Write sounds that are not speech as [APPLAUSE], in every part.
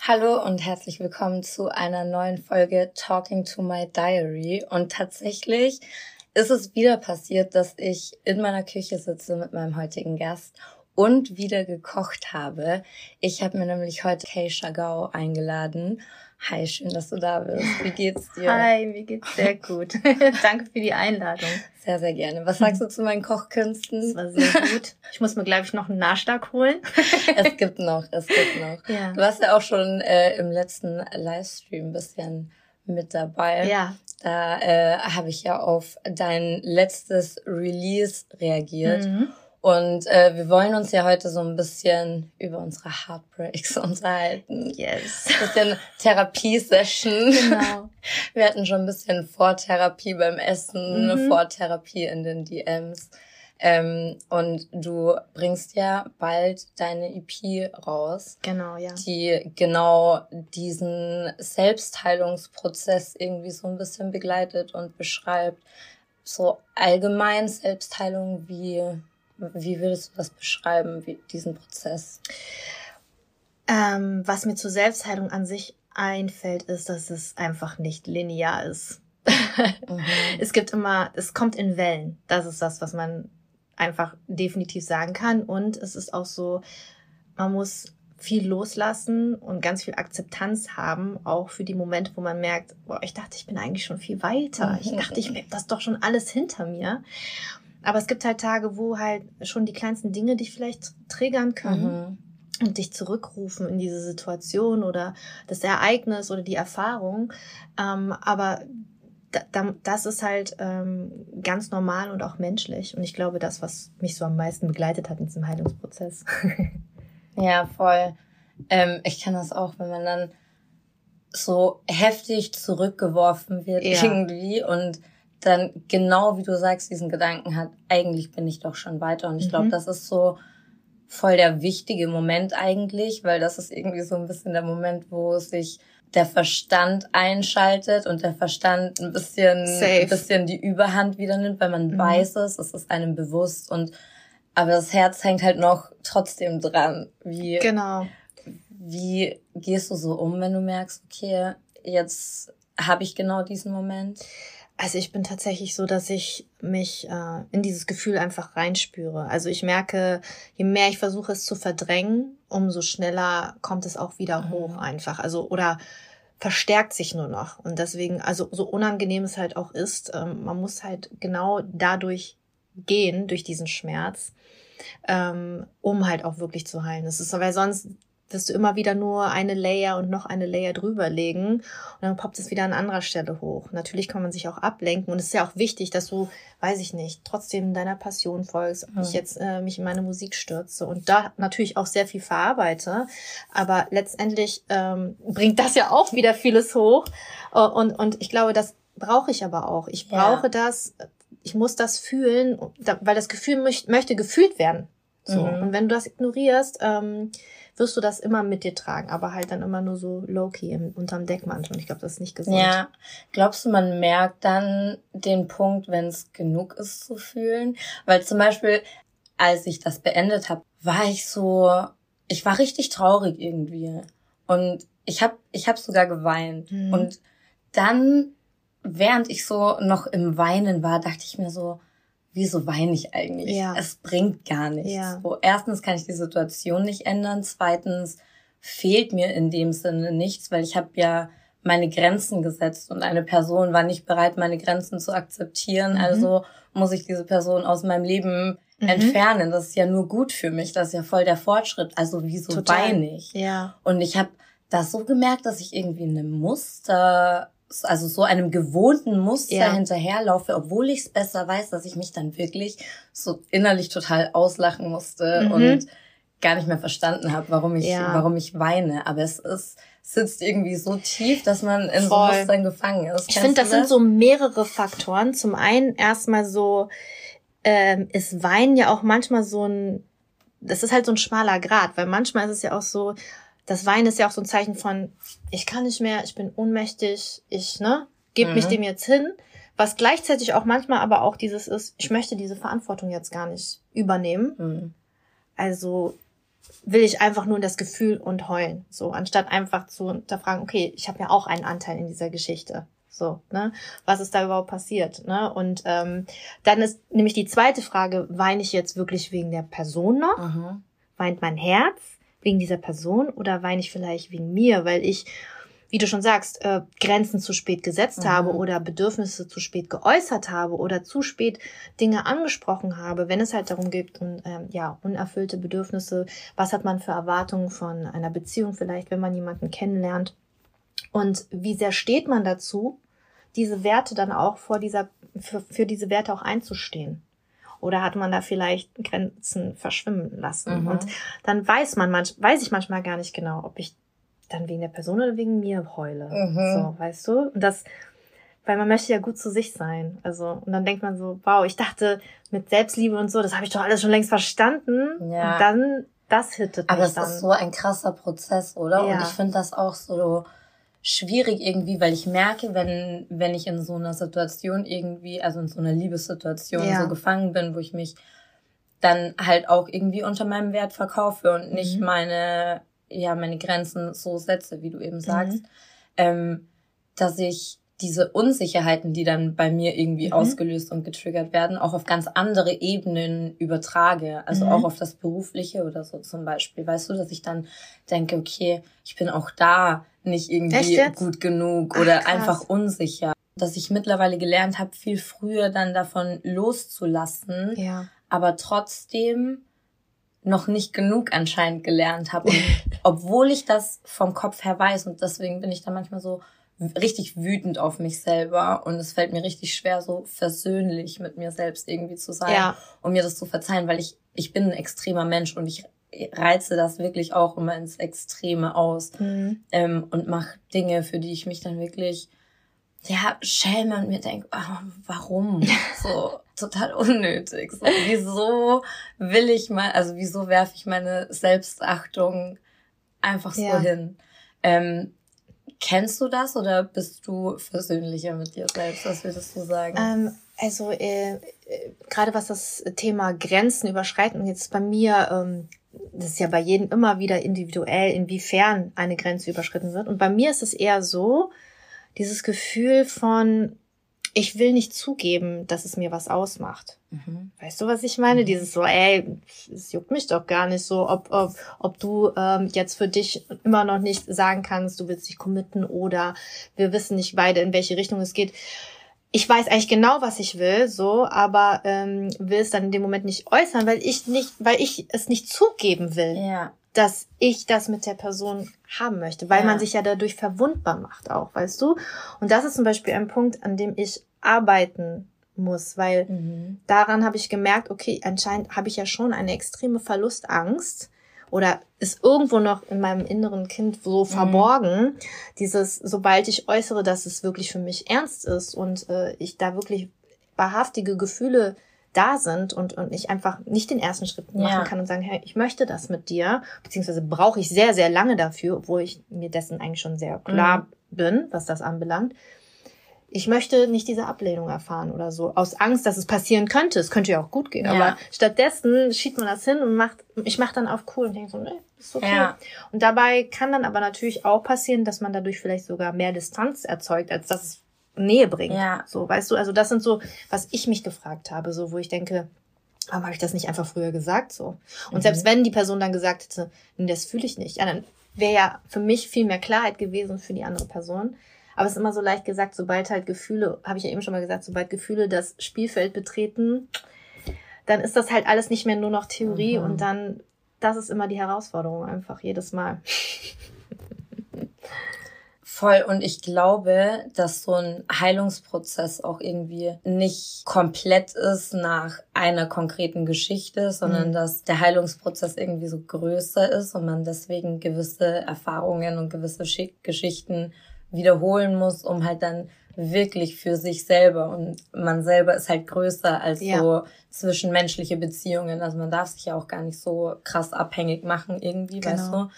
Hallo und herzlich willkommen zu einer neuen Folge Talking to My Diary. Und tatsächlich ist es wieder passiert, dass ich in meiner Küche sitze mit meinem heutigen Gast und wieder gekocht habe. Ich habe mir nämlich heute Kay Shagao eingeladen. Hi, schön, dass du da bist. Wie geht's dir? Hi, mir geht's sehr [LAUGHS] gut. [LAUGHS] Danke für die Einladung. Sehr, sehr gerne. Was sagst du zu meinen Kochkünsten? Das war sehr gut. Ich muss mir, glaube ich, noch einen Nachschlag holen. [LAUGHS] es gibt noch, es gibt noch. Ja. Du warst ja auch schon äh, im letzten Livestream ein bisschen mit dabei. Ja. Da äh, habe ich ja auf dein letztes Release reagiert. Mhm. Und äh, wir wollen uns ja heute so ein bisschen über unsere Heartbreaks [LAUGHS] unterhalten. Yes. Ein bisschen Therapiesession. Genau. [LAUGHS] Wir hatten schon ein bisschen Vortherapie beim Essen, mhm. Vortherapie in den DMs. Ähm, und du bringst ja bald deine EP raus. Genau, ja. Die genau diesen Selbstheilungsprozess irgendwie so ein bisschen begleitet und beschreibt. So allgemein Selbstheilung, wie, wie würdest du das beschreiben, wie, diesen Prozess? Ähm, was mir zur Selbstheilung an sich einfällt, ist, dass es einfach nicht linear ist. [LAUGHS] [LAUGHS] mhm. Es gibt immer, es kommt in Wellen. Das ist das, was man einfach definitiv sagen kann. Und es ist auch so, man muss viel loslassen und ganz viel Akzeptanz haben, auch für die Momente, wo man merkt, boah, ich dachte, ich bin eigentlich schon viel weiter. Ich dachte, ich [LAUGHS] habe das doch schon alles hinter mir. Aber es gibt halt Tage, wo halt schon die kleinsten Dinge dich vielleicht triggern können. Mhm und dich zurückrufen in diese Situation oder das Ereignis oder die Erfahrung. Ähm, aber das ist halt ähm, ganz normal und auch menschlich. Und ich glaube, das, was mich so am meisten begleitet hat in diesem Heilungsprozess. [LAUGHS] ja, voll. Ähm, ich kann das auch, wenn man dann so heftig zurückgeworfen wird ja. irgendwie und dann genau wie du sagst, diesen Gedanken hat, eigentlich bin ich doch schon weiter. Und ich glaube, mhm. das ist so voll der wichtige Moment eigentlich, weil das ist irgendwie so ein bisschen der Moment, wo sich der Verstand einschaltet und der Verstand ein bisschen, Safe. ein bisschen die Überhand wieder nimmt, weil man mhm. weiß es, es ist einem bewusst und aber das Herz hängt halt noch trotzdem dran. Wie, genau. Wie gehst du so um, wenn du merkst, okay, jetzt habe ich genau diesen Moment? Also ich bin tatsächlich so, dass ich mich äh, in dieses Gefühl einfach reinspüre. Also ich merke, je mehr ich versuche es zu verdrängen, umso schneller kommt es auch wieder mhm. hoch einfach. Also oder verstärkt sich nur noch. Und deswegen, also so unangenehm es halt auch ist, ähm, man muss halt genau dadurch gehen, durch diesen Schmerz, ähm, um halt auch wirklich zu heilen. Das ist, weil sonst wirst du immer wieder nur eine Layer und noch eine Layer drüber legen und dann poppt es wieder an anderer Stelle hoch. Natürlich kann man sich auch ablenken und es ist ja auch wichtig, dass du, weiß ich nicht, trotzdem deiner Passion folgst, ob ich jetzt äh, mich in meine Musik stürze und da natürlich auch sehr viel verarbeite, aber letztendlich ähm, bringt das ja auch wieder vieles hoch und, und ich glaube, das brauche ich aber auch. Ich brauche ja. das, ich muss das fühlen, weil das Gefühl möcht, möchte gefühlt werden. So. Mhm. Und wenn du das ignorierst, ähm, wirst du das immer mit dir tragen, aber halt dann immer nur so low-key unterm Deckmantel. Und ich glaube, das ist nicht gesund. Ja. Glaubst du, man merkt dann den Punkt, wenn es genug ist zu fühlen? Weil zum Beispiel, als ich das beendet habe, war ich so, ich war richtig traurig irgendwie. Und ich habe ich hab sogar geweint. Mhm. Und dann, während ich so noch im Weinen war, dachte ich mir so, wieso weine ich eigentlich? Ja. Es bringt gar nichts. Ja. So, erstens kann ich die Situation nicht ändern. Zweitens fehlt mir in dem Sinne nichts, weil ich habe ja meine Grenzen gesetzt und eine Person war nicht bereit, meine Grenzen zu akzeptieren. Mhm. Also muss ich diese Person aus meinem Leben mhm. entfernen. Das ist ja nur gut für mich. Das ist ja voll der Fortschritt. Also wieso Total. weine ich? Ja. Und ich habe das so gemerkt, dass ich irgendwie in einem Muster also so einem gewohnten Muster ja. hinterherlaufe, obwohl ich es besser weiß, dass ich mich dann wirklich so innerlich total auslachen musste mhm. und gar nicht mehr verstanden habe, warum ich, ja. warum ich weine. Aber es ist, sitzt irgendwie so tief, dass man in Voll. so Mustern gefangen ist. Ich finde, das, das sind so mehrere Faktoren. Zum einen erstmal so, ähm, ist Weinen ja auch manchmal so ein, das ist halt so ein schmaler Grad, weil manchmal ist es ja auch so, das Weinen ist ja auch so ein Zeichen von, ich kann nicht mehr, ich bin ohnmächtig, ich, ne, gebe mhm. mich dem jetzt hin. Was gleichzeitig auch manchmal aber auch dieses ist, ich möchte diese Verantwortung jetzt gar nicht übernehmen. Mhm. Also will ich einfach nur das Gefühl und heulen. So, anstatt einfach zu hinterfragen, okay, ich habe ja auch einen Anteil in dieser Geschichte. So, ne? Was ist da überhaupt passiert? Ne? Und ähm, dann ist nämlich die zweite Frage, weine ich jetzt wirklich wegen der Person noch? Mhm. Weint mein Herz wegen dieser Person oder weine ich vielleicht wegen mir, weil ich wie du schon sagst, äh, Grenzen zu spät gesetzt mhm. habe oder Bedürfnisse zu spät geäußert habe oder zu spät Dinge angesprochen habe, wenn es halt darum geht, um, ähm, ja, unerfüllte Bedürfnisse, was hat man für Erwartungen von einer Beziehung vielleicht, wenn man jemanden kennenlernt und wie sehr steht man dazu, diese Werte dann auch vor dieser, für, für diese Werte auch einzustehen. Oder hat man da vielleicht Grenzen verschwimmen lassen? Mhm. Und dann weiß man, manch, weiß ich manchmal gar nicht genau, ob ich dann wegen der Person oder wegen mir heule. Mhm. So, weißt du? Und das, weil man möchte ja gut zu sich sein. Also, und dann denkt man so, wow, ich dachte mit Selbstliebe und so, das habe ich doch alles schon längst verstanden. Ja. Und dann, das hittet Aber mich das ist so ein krasser Prozess, oder? Ja. Und ich finde das auch so schwierig irgendwie, weil ich merke, wenn, wenn ich in so einer Situation irgendwie, also in so einer Liebessituation ja. so gefangen bin, wo ich mich dann halt auch irgendwie unter meinem Wert verkaufe und nicht mhm. meine ja meine Grenzen so setze, wie du eben sagst, mhm. ähm, dass ich diese Unsicherheiten, die dann bei mir irgendwie mhm. ausgelöst und getriggert werden, auch auf ganz andere Ebenen übertrage. Also mhm. auch auf das Berufliche oder so zum Beispiel. Weißt du, dass ich dann denke, okay, ich bin auch da nicht irgendwie gut genug oder Ach, einfach unsicher. Dass ich mittlerweile gelernt habe, viel früher dann davon loszulassen, ja. aber trotzdem noch nicht genug anscheinend gelernt habe. [LAUGHS] Obwohl ich das vom Kopf her weiß und deswegen bin ich da manchmal so richtig wütend auf mich selber und es fällt mir richtig schwer, so versöhnlich mit mir selbst irgendwie zu sein ja. und mir das zu verzeihen, weil ich, ich bin ein extremer Mensch und ich reize das wirklich auch immer ins Extreme aus mhm. ähm, und mache Dinge, für die ich mich dann wirklich ja, schäme und mir denke, oh, warum? [LAUGHS] So total unnötig. So, wieso will ich mal, also wieso werfe ich meine Selbstachtung einfach so ja. hin? Ähm, kennst du das oder bist du versöhnlicher mit dir selbst? Was würdest du sagen? Ähm, also äh, äh, gerade was das Thema Grenzen überschreiten jetzt bei mir, ähm, das ist ja bei jedem immer wieder individuell, inwiefern eine Grenze überschritten wird. Und bei mir ist es eher so, dieses Gefühl von, ich will nicht zugeben, dass es mir was ausmacht. Mhm. Weißt du, was ich meine? Mhm. Dieses so, ey, es juckt mich doch gar nicht so, ob, ob, ob du ähm, jetzt für dich immer noch nicht sagen kannst, du willst dich committen oder wir wissen nicht beide, in welche Richtung es geht. Ich weiß eigentlich genau, was ich will, so, aber ähm, will es dann in dem Moment nicht äußern, weil ich nicht, weil ich es nicht zugeben will. Ja dass ich das mit der Person haben möchte, weil ja. man sich ja dadurch verwundbar macht auch, weißt du? Und das ist zum Beispiel ein Punkt, an dem ich arbeiten muss, weil mhm. daran habe ich gemerkt, okay, anscheinend habe ich ja schon eine extreme Verlustangst oder ist irgendwo noch in meinem inneren Kind so mhm. verborgen, dieses, sobald ich äußere, dass es wirklich für mich ernst ist und äh, ich da wirklich wahrhaftige Gefühle da sind und, und ich einfach nicht den ersten Schritt machen ja. kann und sagen, hey, ich möchte das mit dir, beziehungsweise brauche ich sehr, sehr lange dafür, obwohl ich mir dessen eigentlich schon sehr klar mhm. bin, was das anbelangt. Ich möchte nicht diese Ablehnung erfahren oder so, aus Angst, dass es passieren könnte. Es könnte ja auch gut gehen, ja. aber stattdessen schiebt man das hin und macht, ich mache dann auf cool und denke so, nee, ist okay. Ja. Und dabei kann dann aber natürlich auch passieren, dass man dadurch vielleicht sogar mehr Distanz erzeugt, als dass es Nähe bringt. Ja. So, weißt du, also das sind so, was ich mich gefragt habe, so, wo ich denke, warum habe ich das nicht einfach früher gesagt, so. Und mhm. selbst wenn die Person dann gesagt hätte, das fühle ich nicht, ja, dann wäre ja für mich viel mehr Klarheit gewesen für die andere Person. Aber es ist immer so leicht gesagt, sobald halt Gefühle, habe ich ja eben schon mal gesagt, sobald Gefühle das Spielfeld betreten, dann ist das halt alles nicht mehr nur noch Theorie mhm. und dann, das ist immer die Herausforderung einfach jedes Mal. [LAUGHS] Voll. Und ich glaube, dass so ein Heilungsprozess auch irgendwie nicht komplett ist nach einer konkreten Geschichte, sondern mhm. dass der Heilungsprozess irgendwie so größer ist und man deswegen gewisse Erfahrungen und gewisse Geschichten wiederholen muss, um halt dann wirklich für sich selber und man selber ist halt größer als ja. so zwischenmenschliche Beziehungen. Also man darf sich ja auch gar nicht so krass abhängig machen irgendwie, genau. weißt du?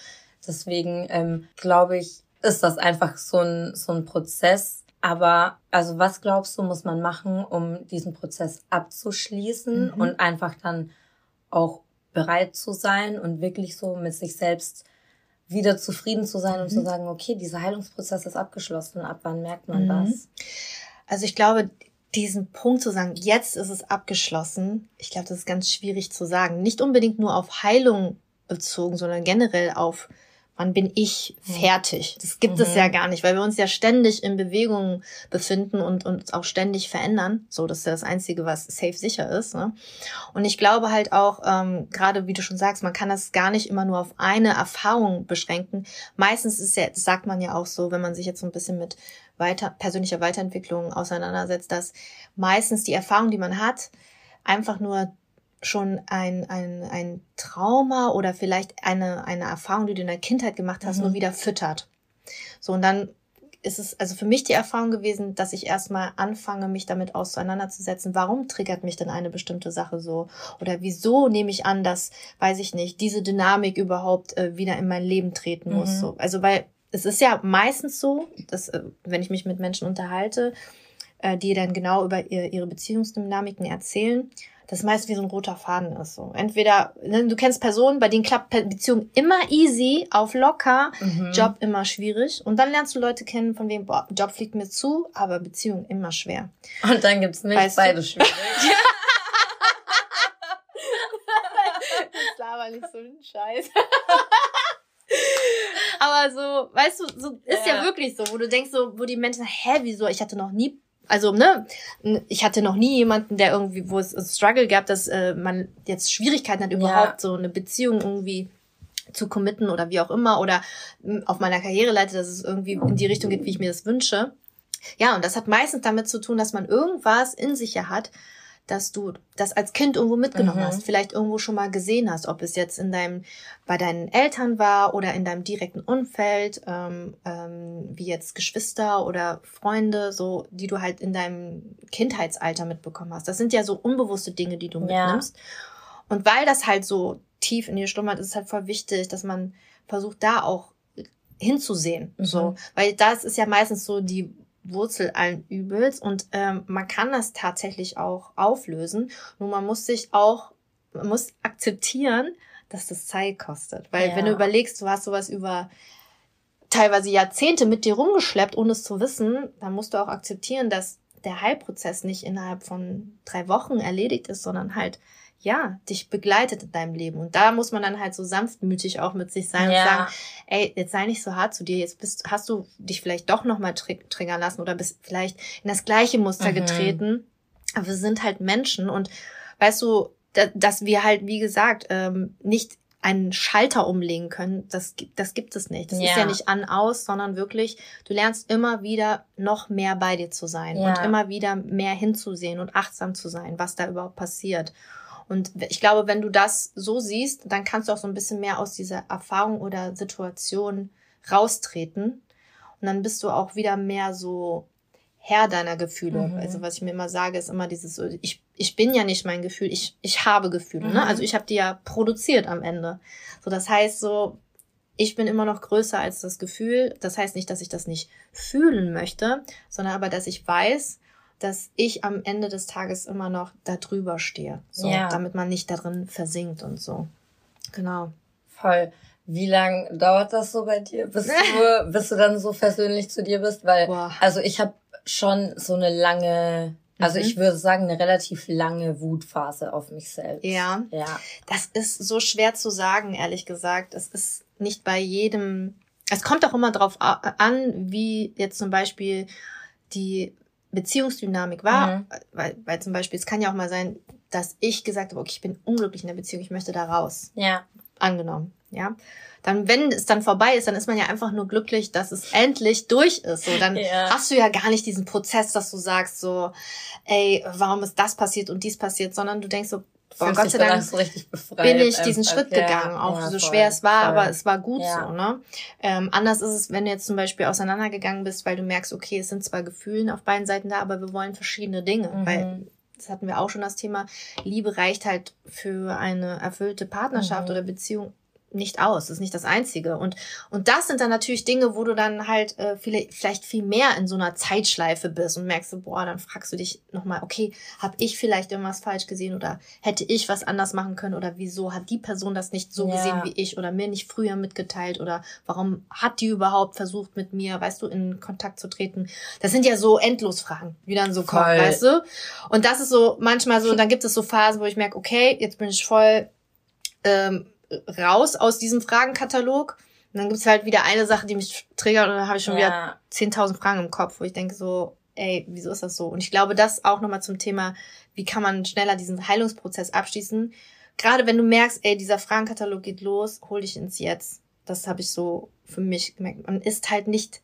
Deswegen ähm, glaube ich, ist das einfach so ein, so ein Prozess. Aber also was glaubst du, muss man machen, um diesen Prozess abzuschließen mhm. und einfach dann auch bereit zu sein und wirklich so mit sich selbst wieder zufrieden zu sein mhm. und zu mhm. sagen, okay, dieser Heilungsprozess ist abgeschlossen. Ab wann merkt man mhm. das? Also ich glaube, diesen Punkt zu sagen, jetzt ist es abgeschlossen, ich glaube, das ist ganz schwierig zu sagen. Nicht unbedingt nur auf Heilung bezogen, sondern generell auf wann bin ich fertig? Das gibt mhm. es ja gar nicht, weil wir uns ja ständig in Bewegung befinden und uns auch ständig verändern. So, das ist ja das Einzige, was safe sicher ist. Ne? Und ich glaube halt auch, ähm, gerade wie du schon sagst, man kann das gar nicht immer nur auf eine Erfahrung beschränken. Meistens ist ja, das sagt man ja auch so, wenn man sich jetzt so ein bisschen mit weiter, persönlicher Weiterentwicklung auseinandersetzt, dass meistens die Erfahrung, die man hat, einfach nur schon ein, ein, ein Trauma oder vielleicht eine, eine Erfahrung, die du in der Kindheit gemacht hast, mhm. nur wieder füttert. So, und dann ist es also für mich die Erfahrung gewesen, dass ich erstmal anfange, mich damit auseinanderzusetzen, warum triggert mich denn eine bestimmte Sache so? Oder wieso nehme ich an, dass, weiß ich nicht, diese Dynamik überhaupt äh, wieder in mein Leben treten muss? Mhm. So. Also, weil es ist ja meistens so, dass, äh, wenn ich mich mit Menschen unterhalte, äh, die dann genau über ihr, ihre Beziehungsdynamiken erzählen, das meist wie so ein roter Faden ist. So. Entweder, ne, du kennst Personen, bei denen klappt Beziehung immer easy, auf locker, mhm. Job immer schwierig. Und dann lernst du Leute kennen, von wem, boah, Job fliegt mir zu, aber Beziehung immer schwer. Und dann gibt's nicht weißt beide schwierig. [LAUGHS] das laber nicht so ein Scheiß. [LAUGHS] aber so, weißt du, so ist ja. ja wirklich so, wo du denkst so, wo die Menschen, hä, wieso? Ich hatte noch nie also, ne, ich hatte noch nie jemanden, der irgendwie, wo es ein Struggle gab, dass äh, man jetzt Schwierigkeiten hat, überhaupt ja. so eine Beziehung irgendwie zu committen oder wie auch immer oder auf meiner Karriereleite, dass es irgendwie in die Richtung geht, wie ich mir das wünsche. Ja, und das hat meistens damit zu tun, dass man irgendwas in sich ja hat, dass du das als Kind irgendwo mitgenommen mhm. hast, vielleicht irgendwo schon mal gesehen hast, ob es jetzt in deinem, bei deinen Eltern war oder in deinem direkten Umfeld, ähm, ähm, wie jetzt Geschwister oder Freunde, so, die du halt in deinem Kindheitsalter mitbekommen hast. Das sind ja so unbewusste Dinge, die du mitnimmst. Ja. Und weil das halt so tief in dir schlummert, ist es halt voll wichtig, dass man versucht, da auch hinzusehen. Mhm. So, weil das ist ja meistens so die Wurzel allen Übels und ähm, man kann das tatsächlich auch auflösen. Nur man muss sich auch, man muss akzeptieren, dass das Zeit kostet. Weil ja. wenn du überlegst, du hast sowas über teilweise Jahrzehnte mit dir rumgeschleppt, ohne es zu wissen, dann musst du auch akzeptieren, dass der Heilprozess nicht innerhalb von drei Wochen erledigt ist, sondern halt ja, dich begleitet in deinem Leben. Und da muss man dann halt so sanftmütig auch mit sich sein ja. und sagen, ey, jetzt sei nicht so hart zu dir, jetzt bist, hast du dich vielleicht doch nochmal tr triggern lassen oder bist vielleicht in das gleiche Muster mhm. getreten. Aber wir sind halt Menschen und weißt du, da, dass wir halt, wie gesagt, ähm, nicht einen Schalter umlegen können, das, das gibt es nicht. Das ja. ist ja nicht an, aus, sondern wirklich, du lernst immer wieder noch mehr bei dir zu sein ja. und immer wieder mehr hinzusehen und achtsam zu sein, was da überhaupt passiert. Und ich glaube, wenn du das so siehst, dann kannst du auch so ein bisschen mehr aus dieser Erfahrung oder Situation raustreten. Und dann bist du auch wieder mehr so Herr deiner Gefühle. Mhm. Also was ich mir immer sage, ist immer dieses, ich, ich bin ja nicht mein Gefühl, ich, ich habe Gefühle. Ne? Mhm. Ne? Also ich habe die ja produziert am Ende. So, das heißt so, ich bin immer noch größer als das Gefühl. Das heißt nicht, dass ich das nicht fühlen möchte, sondern aber, dass ich weiß, dass ich am Ende des Tages immer noch da drüber stehe. So, ja. damit man nicht darin versinkt und so. Genau. Voll. Wie lang dauert das so bei dir, bis [LAUGHS] du, bis du dann so versöhnlich zu dir bist? Weil, Boah. also ich habe schon so eine lange, also mhm. ich würde sagen, eine relativ lange Wutphase auf mich selbst. Ja. Ja. Das ist so schwer zu sagen, ehrlich gesagt. Es ist nicht bei jedem, es kommt auch immer drauf an, wie jetzt zum Beispiel die Beziehungsdynamik war, mhm. weil, weil zum Beispiel, es kann ja auch mal sein, dass ich gesagt habe, okay, ich bin unglücklich in der Beziehung, ich möchte da raus. Ja. Angenommen, ja. Dann, wenn es dann vorbei ist, dann ist man ja einfach nur glücklich, dass es endlich durch ist. So, dann ja. hast du ja gar nicht diesen Prozess, dass du sagst so, ey, warum ist das passiert und dies passiert, sondern du denkst so, Boah, Gott sei Dank so bin ich diesen einfach. Schritt gegangen, ja, auch ja, so voll, schwer es war, voll. aber es war gut ja. so. Ne? Ähm, anders ist es, wenn du jetzt zum Beispiel auseinandergegangen bist, weil du merkst, okay, es sind zwar Gefühlen auf beiden Seiten da, aber wir wollen verschiedene Dinge. Mhm. Weil das hatten wir auch schon das Thema, Liebe reicht halt für eine erfüllte Partnerschaft mhm. oder Beziehung nicht aus. Das ist nicht das Einzige. Und, und das sind dann natürlich Dinge, wo du dann halt äh, viele, vielleicht viel mehr in so einer Zeitschleife bist und merkst, so, boah, dann fragst du dich nochmal, okay, habe ich vielleicht irgendwas falsch gesehen oder hätte ich was anders machen können oder wieso hat die Person das nicht so ja. gesehen wie ich oder mir nicht früher mitgeteilt oder warum hat die überhaupt versucht, mit mir, weißt du, in Kontakt zu treten? Das sind ja so Endlosfragen, die dann so kommen, voll. weißt du? Und das ist so manchmal so, und dann gibt es so Phasen, wo ich merke, okay, jetzt bin ich voll ähm, raus aus diesem Fragenkatalog. Und dann gibt's halt wieder eine Sache, die mich triggert und dann habe ich schon ja. wieder 10.000 Fragen im Kopf, wo ich denke so, ey, wieso ist das so? Und ich glaube, das auch nochmal zum Thema, wie kann man schneller diesen Heilungsprozess abschließen. Gerade wenn du merkst, ey, dieser Fragenkatalog geht los, hol dich ins Jetzt. Das habe ich so für mich gemerkt. Man ist halt nicht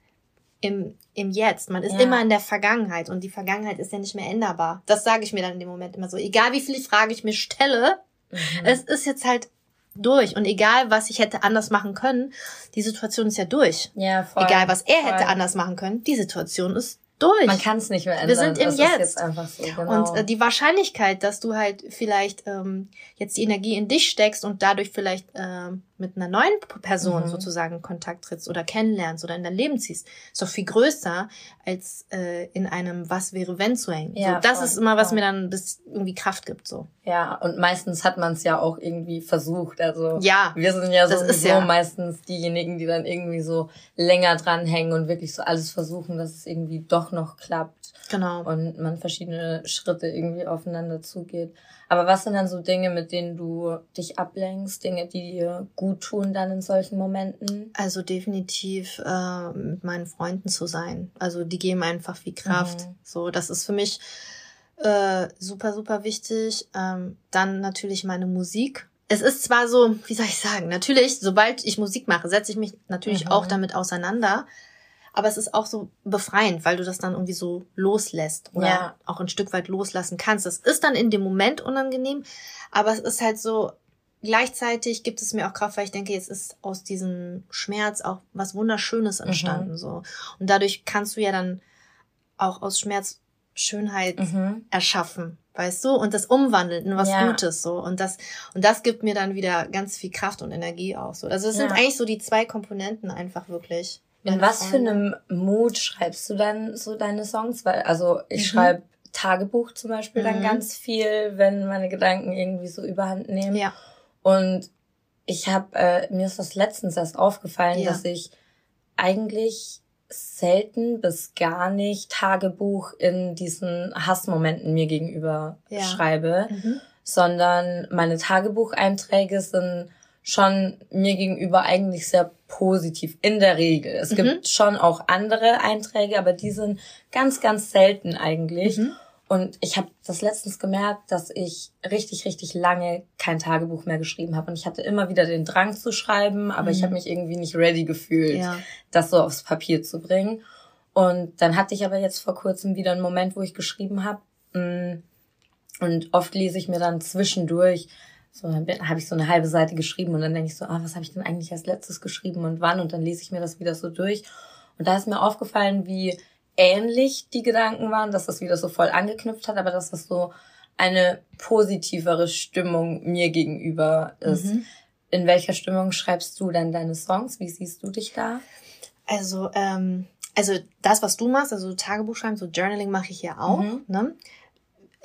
im, im Jetzt. Man ist ja. immer in der Vergangenheit und die Vergangenheit ist ja nicht mehr änderbar. Das sage ich mir dann in dem Moment immer so. Egal wie viele Fragen ich mir stelle, mhm. es ist jetzt halt durch. Und egal, was ich hätte anders machen können, die Situation ist ja durch. Ja, voll. Egal, was er voll. hätte anders machen können, die Situation ist durch. Man kann es nicht mehr ändern. Wir sind im das Jetzt. jetzt einfach so, genau. Und äh, die Wahrscheinlichkeit, dass du halt vielleicht ähm, jetzt die Energie in dich steckst und dadurch vielleicht ähm, mit einer neuen Person mhm. sozusagen in Kontakt trittst oder kennenlernst oder in dein Leben ziehst, ist doch viel größer, als äh, in einem Was wäre wenn zu hängen. Ja, so, das voll, ist immer, was voll. mir dann bis irgendwie Kraft gibt. so. Ja, und meistens hat man es ja auch irgendwie versucht. Also ja, wir sind ja sowieso ja. meistens diejenigen, die dann irgendwie so länger dranhängen und wirklich so alles versuchen, dass es irgendwie doch noch klappt. Genau. Und man verschiedene Schritte irgendwie aufeinander zugeht. Aber was sind dann so Dinge, mit denen du dich ablenkst, Dinge, die dir gut tun dann in solchen Momenten? Also definitiv äh, mit meinen Freunden zu sein. Also die geben einfach viel Kraft. Mhm. So, das ist für mich äh, super, super wichtig. Ähm, dann natürlich meine Musik. Es ist zwar so, wie soll ich sagen, natürlich, sobald ich Musik mache, setze ich mich natürlich mhm. auch damit auseinander aber es ist auch so befreiend, weil du das dann irgendwie so loslässt oder ja. auch ein Stück weit loslassen kannst. Das ist dann in dem Moment unangenehm, aber es ist halt so, gleichzeitig gibt es mir auch Kraft, weil ich denke, jetzt ist aus diesem Schmerz auch was Wunderschönes mhm. entstanden, mhm. so. Und dadurch kannst du ja dann auch aus Schmerz Schönheit mhm. erschaffen, weißt du, und das umwandeln in was ja. Gutes so und das und das gibt mir dann wieder ganz viel Kraft und Energie auch so. Also es ja. sind eigentlich so die zwei Komponenten einfach wirklich. In was für einem Mut schreibst du dann so deine Songs? Weil, also ich mhm. schreibe Tagebuch zum Beispiel mhm. dann ganz viel, wenn meine Gedanken irgendwie so überhand nehmen. Ja. Und ich habe, äh, mir ist das letztens erst aufgefallen, ja. dass ich eigentlich selten bis gar nicht Tagebuch in diesen Hassmomenten mir gegenüber ja. schreibe, mhm. sondern meine Tagebucheinträge sind schon mir gegenüber eigentlich sehr positiv in der Regel. Es mhm. gibt schon auch andere Einträge, aber die sind ganz, ganz selten eigentlich. Mhm. Und ich habe das letztens gemerkt, dass ich richtig, richtig lange kein Tagebuch mehr geschrieben habe. Und ich hatte immer wieder den Drang zu schreiben, aber mhm. ich habe mich irgendwie nicht ready gefühlt, ja. das so aufs Papier zu bringen. Und dann hatte ich aber jetzt vor kurzem wieder einen Moment, wo ich geschrieben habe. Mm, und oft lese ich mir dann zwischendurch so, dann habe ich so eine halbe Seite geschrieben und dann denke ich so, ah, was habe ich denn eigentlich als letztes geschrieben und wann? Und dann lese ich mir das wieder so durch. Und da ist mir aufgefallen, wie ähnlich die Gedanken waren, dass das wieder so voll angeknüpft hat, aber dass das so eine positivere Stimmung mir gegenüber ist. Mhm. In welcher Stimmung schreibst du dann deine Songs? Wie siehst du dich da? Also, ähm, also das, was du machst, also Tagebuch schreiben, so Journaling mache ich ja auch. Mhm. Ne?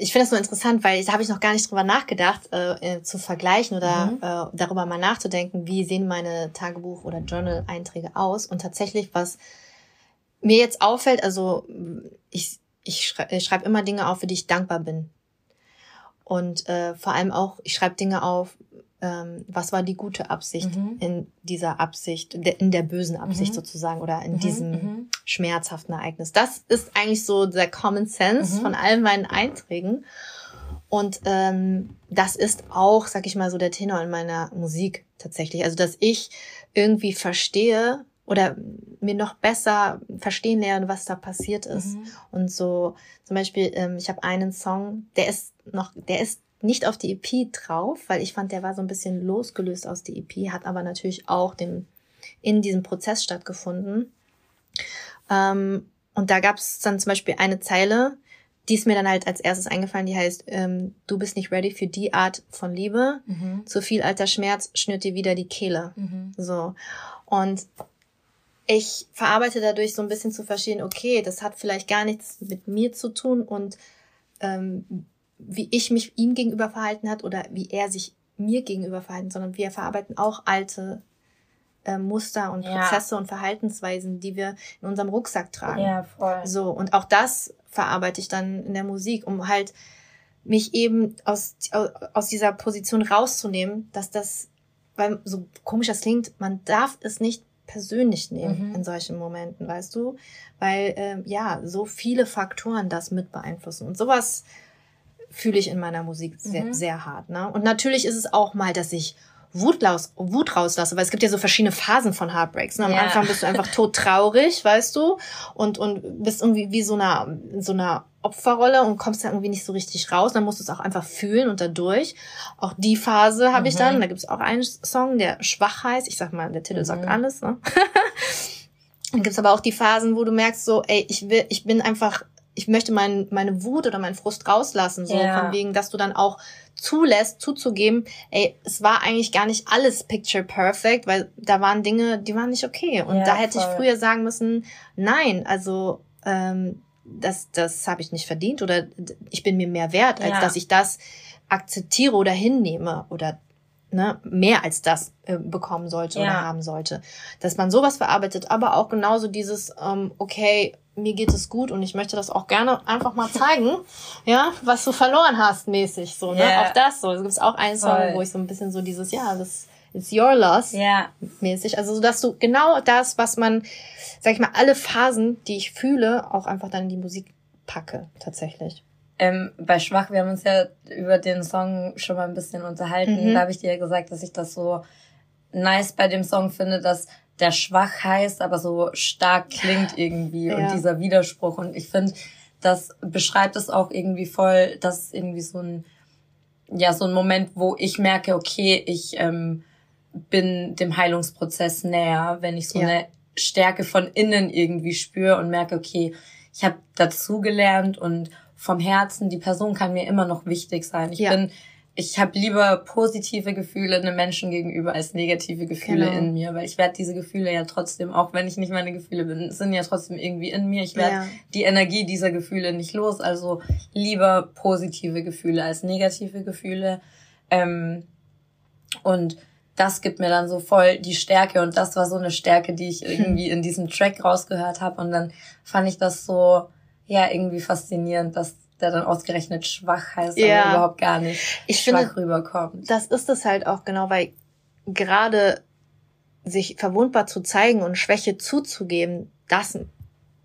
Ich finde das so interessant, weil da habe ich noch gar nicht drüber nachgedacht, äh, äh, zu vergleichen oder mhm. äh, darüber mal nachzudenken, wie sehen meine Tagebuch- oder Journal-Einträge aus. Und tatsächlich, was mir jetzt auffällt, also ich, ich, schrei ich schreibe immer Dinge auf, für die ich dankbar bin. Und äh, vor allem auch, ich schreibe Dinge auf, ähm, was war die gute Absicht mhm. in dieser Absicht, in der bösen Absicht mhm. sozusagen oder in mhm. diesem mhm. Schmerzhaften Ereignis. Das ist eigentlich so der Common Sense mhm. von all meinen Einträgen. Und ähm, das ist auch, sag ich mal, so der Tenor in meiner Musik tatsächlich. Also, dass ich irgendwie verstehe oder mir noch besser verstehen lerne, was da passiert ist. Mhm. Und so zum Beispiel, ähm, ich habe einen Song, der ist noch, der ist nicht auf die EP drauf, weil ich fand, der war so ein bisschen losgelöst aus der EP, hat aber natürlich auch dem, in diesem Prozess stattgefunden. Ähm, und da gab es dann zum Beispiel eine Zeile, die ist mir dann halt als erstes eingefallen, die heißt, ähm, du bist nicht ready für die Art von Liebe. Mhm. Zu viel alter Schmerz schnürt dir wieder die Kehle. Mhm. So. Und ich verarbeite dadurch so ein bisschen zu verstehen, okay, das hat vielleicht gar nichts mit mir zu tun und ähm, wie ich mich ihm gegenüber verhalten hat oder wie er sich mir gegenüber verhalten, sondern wir verarbeiten auch alte äh, Muster und Prozesse ja. und Verhaltensweisen, die wir in unserem Rucksack tragen. Ja, voll. So, und auch das verarbeite ich dann in der Musik, um halt mich eben aus, aus dieser Position rauszunehmen, dass das, weil so komisch das klingt, man darf es nicht persönlich nehmen mhm. in solchen Momenten, weißt du? Weil äh, ja, so viele Faktoren das mit beeinflussen. Und sowas fühle ich in meiner Musik sehr, mhm. sehr hart. Ne? Und natürlich ist es auch mal, dass ich Wut, raus, Wut rauslasse, weil es gibt ja so verschiedene Phasen von Heartbreaks. Ne? Am yeah. Anfang bist du einfach tot traurig, [LAUGHS] weißt du, und, und bist irgendwie wie so einer, so einer Opferrolle und kommst da irgendwie nicht so richtig raus. Dann musst du es auch einfach fühlen und dadurch. Auch die Phase habe mhm. ich dann. Mhm. Da gibt es auch einen Song, der schwach heißt. Ich sag mal, der Titel mhm. sagt alles. Ne? [LAUGHS] dann gibt's aber auch die Phasen, wo du merkst so, ey, ich will, ich bin einfach ich möchte mein, meine Wut oder meinen Frust rauslassen, so ja. von wegen, dass du dann auch zulässt, zuzugeben, ey, es war eigentlich gar nicht alles picture perfect, weil da waren Dinge, die waren nicht okay. Und ja, da hätte voll. ich früher sagen müssen, nein, also ähm, das, das habe ich nicht verdient oder ich bin mir mehr wert, als ja. dass ich das akzeptiere oder hinnehme oder ne, mehr als das äh, bekommen sollte ja. oder haben sollte. Dass man sowas verarbeitet, aber auch genauso dieses, ähm, okay, mir geht es gut und ich möchte das auch gerne einfach mal zeigen, ja, was du verloren hast mäßig, so, ne, yeah. auch das so. Es gibt auch einen Song, Voll. wo ich so ein bisschen so dieses, ja, das it's your loss yeah. mäßig, also so, dass du genau das, was man, sag ich mal, alle Phasen, die ich fühle, auch einfach dann in die Musik packe, tatsächlich. Ähm, bei Schwach, wir haben uns ja über den Song schon mal ein bisschen unterhalten. Mhm. Da habe ich dir ja gesagt, dass ich das so nice bei dem Song finde, dass der schwach heißt, aber so stark klingt irgendwie ja. und dieser Widerspruch. Und ich finde, das beschreibt es auch irgendwie voll, dass ist irgendwie so ein, ja, so ein Moment, wo ich merke, okay, ich ähm, bin dem Heilungsprozess näher, wenn ich so ja. eine Stärke von innen irgendwie spüre und merke, okay, ich habe dazugelernt und vom Herzen, die Person kann mir immer noch wichtig sein. Ich ja. bin ich habe lieber positive Gefühle einem Menschen gegenüber als negative Gefühle genau. in mir, weil ich werde diese Gefühle ja trotzdem, auch wenn ich nicht meine Gefühle bin, sind ja trotzdem irgendwie in mir. Ich werde ja. die Energie dieser Gefühle nicht los. Also lieber positive Gefühle als negative Gefühle. Ähm, und das gibt mir dann so voll die Stärke und das war so eine Stärke, die ich irgendwie in diesem Track rausgehört habe und dann fand ich das so ja irgendwie faszinierend, dass der dann ausgerechnet schwach heißt, ja. aber überhaupt gar nicht ich schwach finde, rüberkommt. Das ist es halt auch genau, weil gerade sich verwundbar zu zeigen und Schwäche zuzugeben, das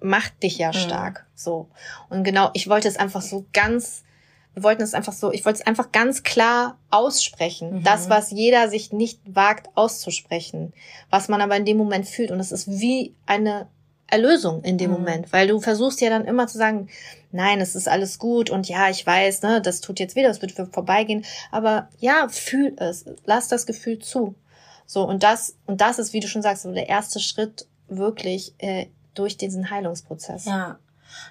macht dich ja mhm. stark. Mhm. So. Und genau, ich wollte es einfach so ganz, wir wollten es einfach so, ich wollte es einfach ganz klar aussprechen. Mhm. Das, was jeder sich nicht wagt auszusprechen, was man aber in dem Moment fühlt. Und es ist wie eine Erlösung in dem mhm. Moment, weil du versuchst ja dann immer zu sagen, nein, es ist alles gut und ja, ich weiß, ne, das tut jetzt wieder, es wird vorbeigehen, aber ja, fühl es, lass das Gefühl zu. So und das und das ist, wie du schon sagst, so der erste Schritt wirklich äh, durch diesen Heilungsprozess. Ja.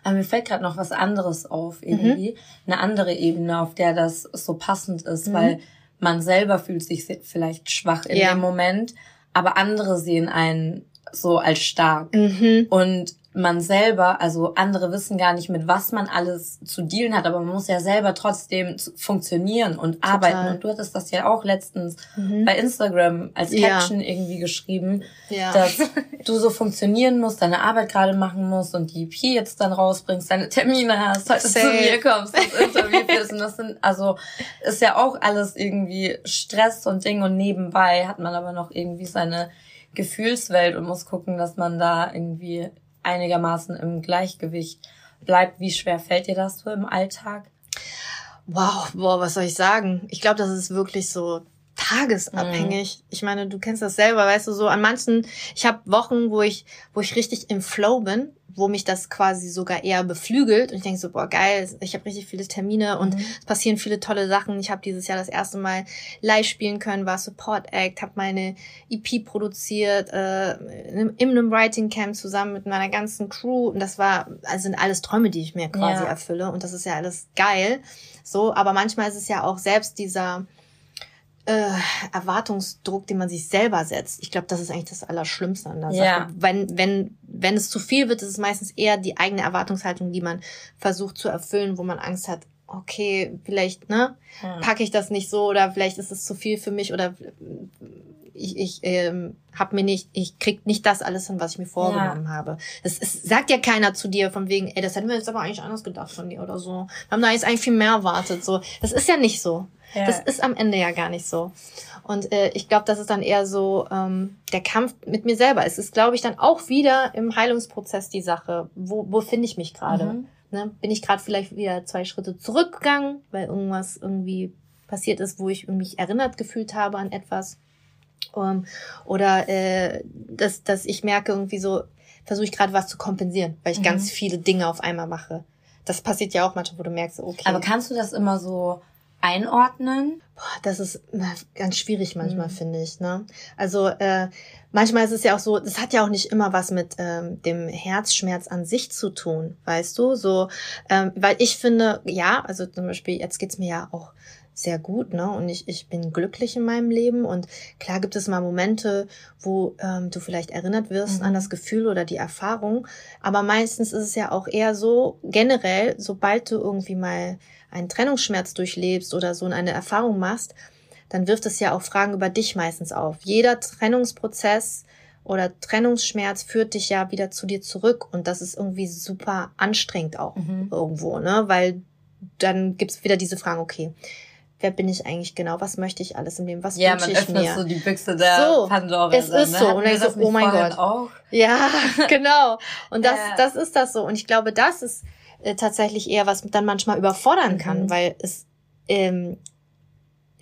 Aber mir fällt gerade noch was anderes auf irgendwie, mhm. eine andere Ebene, auf der das so passend ist, mhm. weil man selber fühlt sich vielleicht schwach in ja. dem Moment, aber andere sehen einen so als stark. Mhm. Und man selber, also andere wissen gar nicht, mit was man alles zu dealen hat, aber man muss ja selber trotzdem funktionieren und Total. arbeiten. Und du hattest das ja auch letztens mhm. bei Instagram als Caption ja. irgendwie geschrieben, ja. dass [LAUGHS] du so funktionieren musst, deine Arbeit gerade machen musst und die EP jetzt dann rausbringst, deine Termine hast, heute Safe. zu mir kommst, das Interview führst. Und das sind, also ist ja auch alles irgendwie Stress und Ding und nebenbei hat man aber noch irgendwie seine Gefühlswelt und muss gucken, dass man da irgendwie einigermaßen im Gleichgewicht bleibt. Wie schwer fällt dir das so im Alltag? Wow, boah, was soll ich sagen? Ich glaube, das ist wirklich so tagesabhängig. Mhm. Ich meine, du kennst das selber, weißt du, so an manchen, ich habe Wochen, wo ich, wo ich richtig im Flow bin, wo mich das quasi sogar eher beflügelt und ich denke so, boah, geil, ich habe richtig viele Termine und mhm. es passieren viele tolle Sachen. Ich habe dieses Jahr das erste Mal live spielen können, war Support Act, habe meine EP produziert, äh, in, in einem Writing Camp zusammen mit meiner ganzen Crew und das war, also sind alles Träume, die ich mir quasi ja. erfülle und das ist ja alles geil. So, aber manchmal ist es ja auch selbst dieser äh, Erwartungsdruck, den man sich selber setzt. Ich glaube, das ist eigentlich das Allerschlimmste an der Sache. Ja. Wenn, wenn, wenn es zu viel wird, ist es meistens eher die eigene Erwartungshaltung, die man versucht zu erfüllen, wo man Angst hat, okay, vielleicht, ne, hm. packe ich das nicht so oder vielleicht ist es zu viel für mich oder ich, ich ähm, hab mir nicht, ich krieg nicht das alles hin, was ich mir vorgenommen ja. habe. Das ist, sagt ja keiner zu dir von wegen, ey, das hätten wir jetzt aber eigentlich anders gedacht von dir oder so. Wir haben da jetzt eigentlich viel mehr erwartet. So, das ist ja nicht so. Ja. Das ist am Ende ja gar nicht so. Und äh, ich glaube, das ist dann eher so ähm, der Kampf mit mir selber. Es ist, glaube ich, dann auch wieder im Heilungsprozess die Sache. Wo, wo finde ich mich gerade? Mhm. Ne? Bin ich gerade vielleicht wieder zwei Schritte zurückgegangen, weil irgendwas irgendwie passiert ist, wo ich mich erinnert gefühlt habe an etwas? Um, ähm, oder äh, dass, dass ich merke irgendwie so, versuche ich gerade was zu kompensieren, weil ich mhm. ganz viele Dinge auf einmal mache. Das passiert ja auch manchmal, wo du merkst, okay. Aber kannst du das immer so einordnen? Boah, das ist ganz schwierig manchmal, mhm. finde ich. Ne? Also äh, manchmal ist es ja auch so, das hat ja auch nicht immer was mit ähm, dem Herzschmerz an sich zu tun, weißt du? So, ähm, weil ich finde, ja, also zum Beispiel, jetzt geht's mir ja auch sehr gut, ne? Und ich, ich bin glücklich in meinem Leben. Und klar gibt es mal Momente, wo ähm, du vielleicht erinnert wirst mhm. an das Gefühl oder die Erfahrung. Aber meistens ist es ja auch eher so, generell, sobald du irgendwie mal einen Trennungsschmerz durchlebst oder so eine Erfahrung machst, dann wirft es ja auch Fragen über dich meistens auf. Jeder Trennungsprozess oder Trennungsschmerz führt dich ja wieder zu dir zurück und das ist irgendwie super anstrengend auch mhm. irgendwo, ne? Weil dann gibt's wieder diese Fragen, okay, wer bin ich eigentlich genau, was möchte ich alles im Leben, was ja, wünsche ich mir. Ja, man öffnet so die Büchse der so, Pandora. Es ist ne? so. und dann so, oh mein Gott. Auch? Ja, [LAUGHS] genau. Und das, ja. das ist das so. Und ich glaube, das ist äh, tatsächlich eher was dann manchmal überfordern kann, mhm. weil es ähm,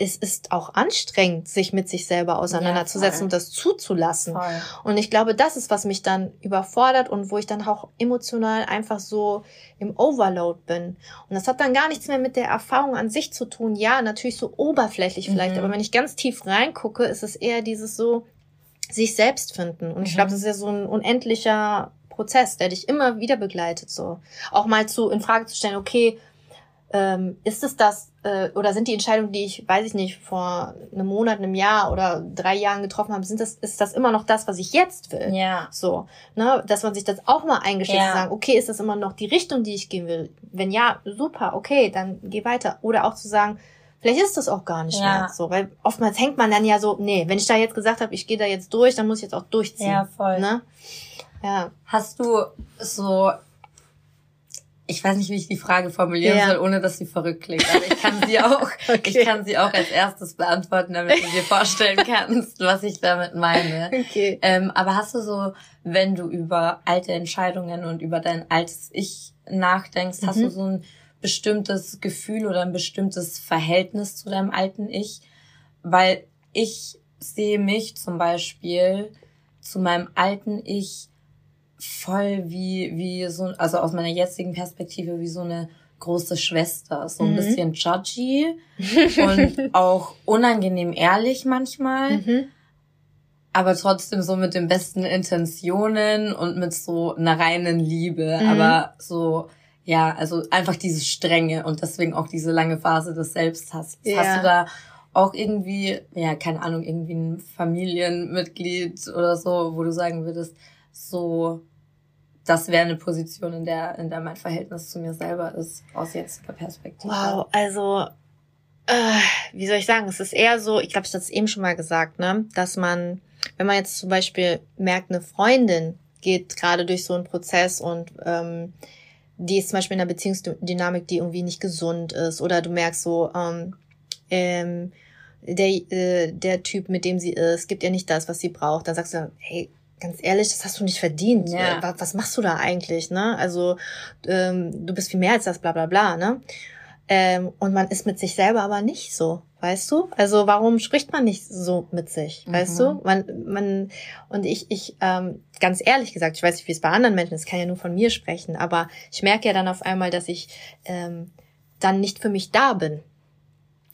es ist auch anstrengend, sich mit sich selber auseinanderzusetzen ja, und das zuzulassen. Voll. Und ich glaube, das ist, was mich dann überfordert und wo ich dann auch emotional einfach so im Overload bin. Und das hat dann gar nichts mehr mit der Erfahrung an sich zu tun. Ja, natürlich so oberflächlich vielleicht, mhm. aber wenn ich ganz tief reingucke, ist es eher dieses so, sich selbst finden. Und mhm. ich glaube, das ist ja so ein unendlicher Prozess, der dich immer wieder begleitet, so. Auch mal zu, in Frage zu stellen, okay, ähm, ist es das, äh, oder sind die Entscheidungen, die ich, weiß ich nicht, vor einem Monat, einem Jahr oder drei Jahren getroffen habe, sind das, ist das immer noch das, was ich jetzt will? Ja. So, ne, dass man sich das auch mal eingesteht ja. und sagen, okay, ist das immer noch die Richtung, die ich gehen will? Wenn ja, super, okay, dann geh weiter. Oder auch zu sagen, vielleicht ist das auch gar nicht ja. mehr so, weil oftmals hängt man dann ja so, nee, wenn ich da jetzt gesagt habe, ich gehe da jetzt durch, dann muss ich jetzt auch durchziehen. Ja, voll. Ne? Ja. Hast du so ich weiß nicht, wie ich die Frage formulieren ja. soll, ohne dass sie verrückt klingt. Aber ich kann sie auch, [LAUGHS] okay. ich kann sie auch als erstes beantworten, damit du dir vorstellen [LAUGHS] kannst, was ich damit meine. Okay. Ähm, aber hast du so, wenn du über alte Entscheidungen und über dein altes Ich nachdenkst, mhm. hast du mhm. so ein bestimmtes Gefühl oder ein bestimmtes Verhältnis zu deinem alten Ich? Weil ich sehe mich zum Beispiel zu meinem alten Ich voll wie, wie so, also aus meiner jetzigen Perspektive, wie so eine große Schwester. So ein mhm. bisschen judgy [LAUGHS] und auch unangenehm ehrlich manchmal. Mhm. Aber trotzdem so mit den besten Intentionen und mit so einer reinen Liebe. Mhm. Aber so, ja, also einfach diese Strenge und deswegen auch diese lange Phase des Selbsthasses. Ja. Hast du da auch irgendwie, ja, keine Ahnung, irgendwie ein Familienmitglied oder so, wo du sagen würdest, so das wäre eine Position, in der, in der mein Verhältnis zu mir selber ist, aus jetziger Perspektive. Wow, also, äh, wie soll ich sagen, es ist eher so, ich glaube, ich hatte es eben schon mal gesagt, ne, dass man, wenn man jetzt zum Beispiel merkt, eine Freundin geht gerade durch so einen Prozess und ähm, die ist zum Beispiel in einer Beziehungsdynamik, die irgendwie nicht gesund ist, oder du merkst so, ähm, ähm, der, äh, der Typ, mit dem sie ist, gibt ihr nicht das, was sie braucht, dann sagst du, hey, ganz ehrlich, das hast du nicht verdient. Ja. Was, was machst du da eigentlich, ne? Also, ähm, du bist viel mehr als das, bla bla bla, ne? Ähm, und man ist mit sich selber aber nicht so, weißt du? Also warum spricht man nicht so mit sich, mhm. weißt du? Man, man und ich, ich, ähm, ganz ehrlich gesagt, ich weiß nicht, wie es bei anderen Menschen ist, kann ja nur von mir sprechen, aber ich merke ja dann auf einmal, dass ich ähm, dann nicht für mich da bin.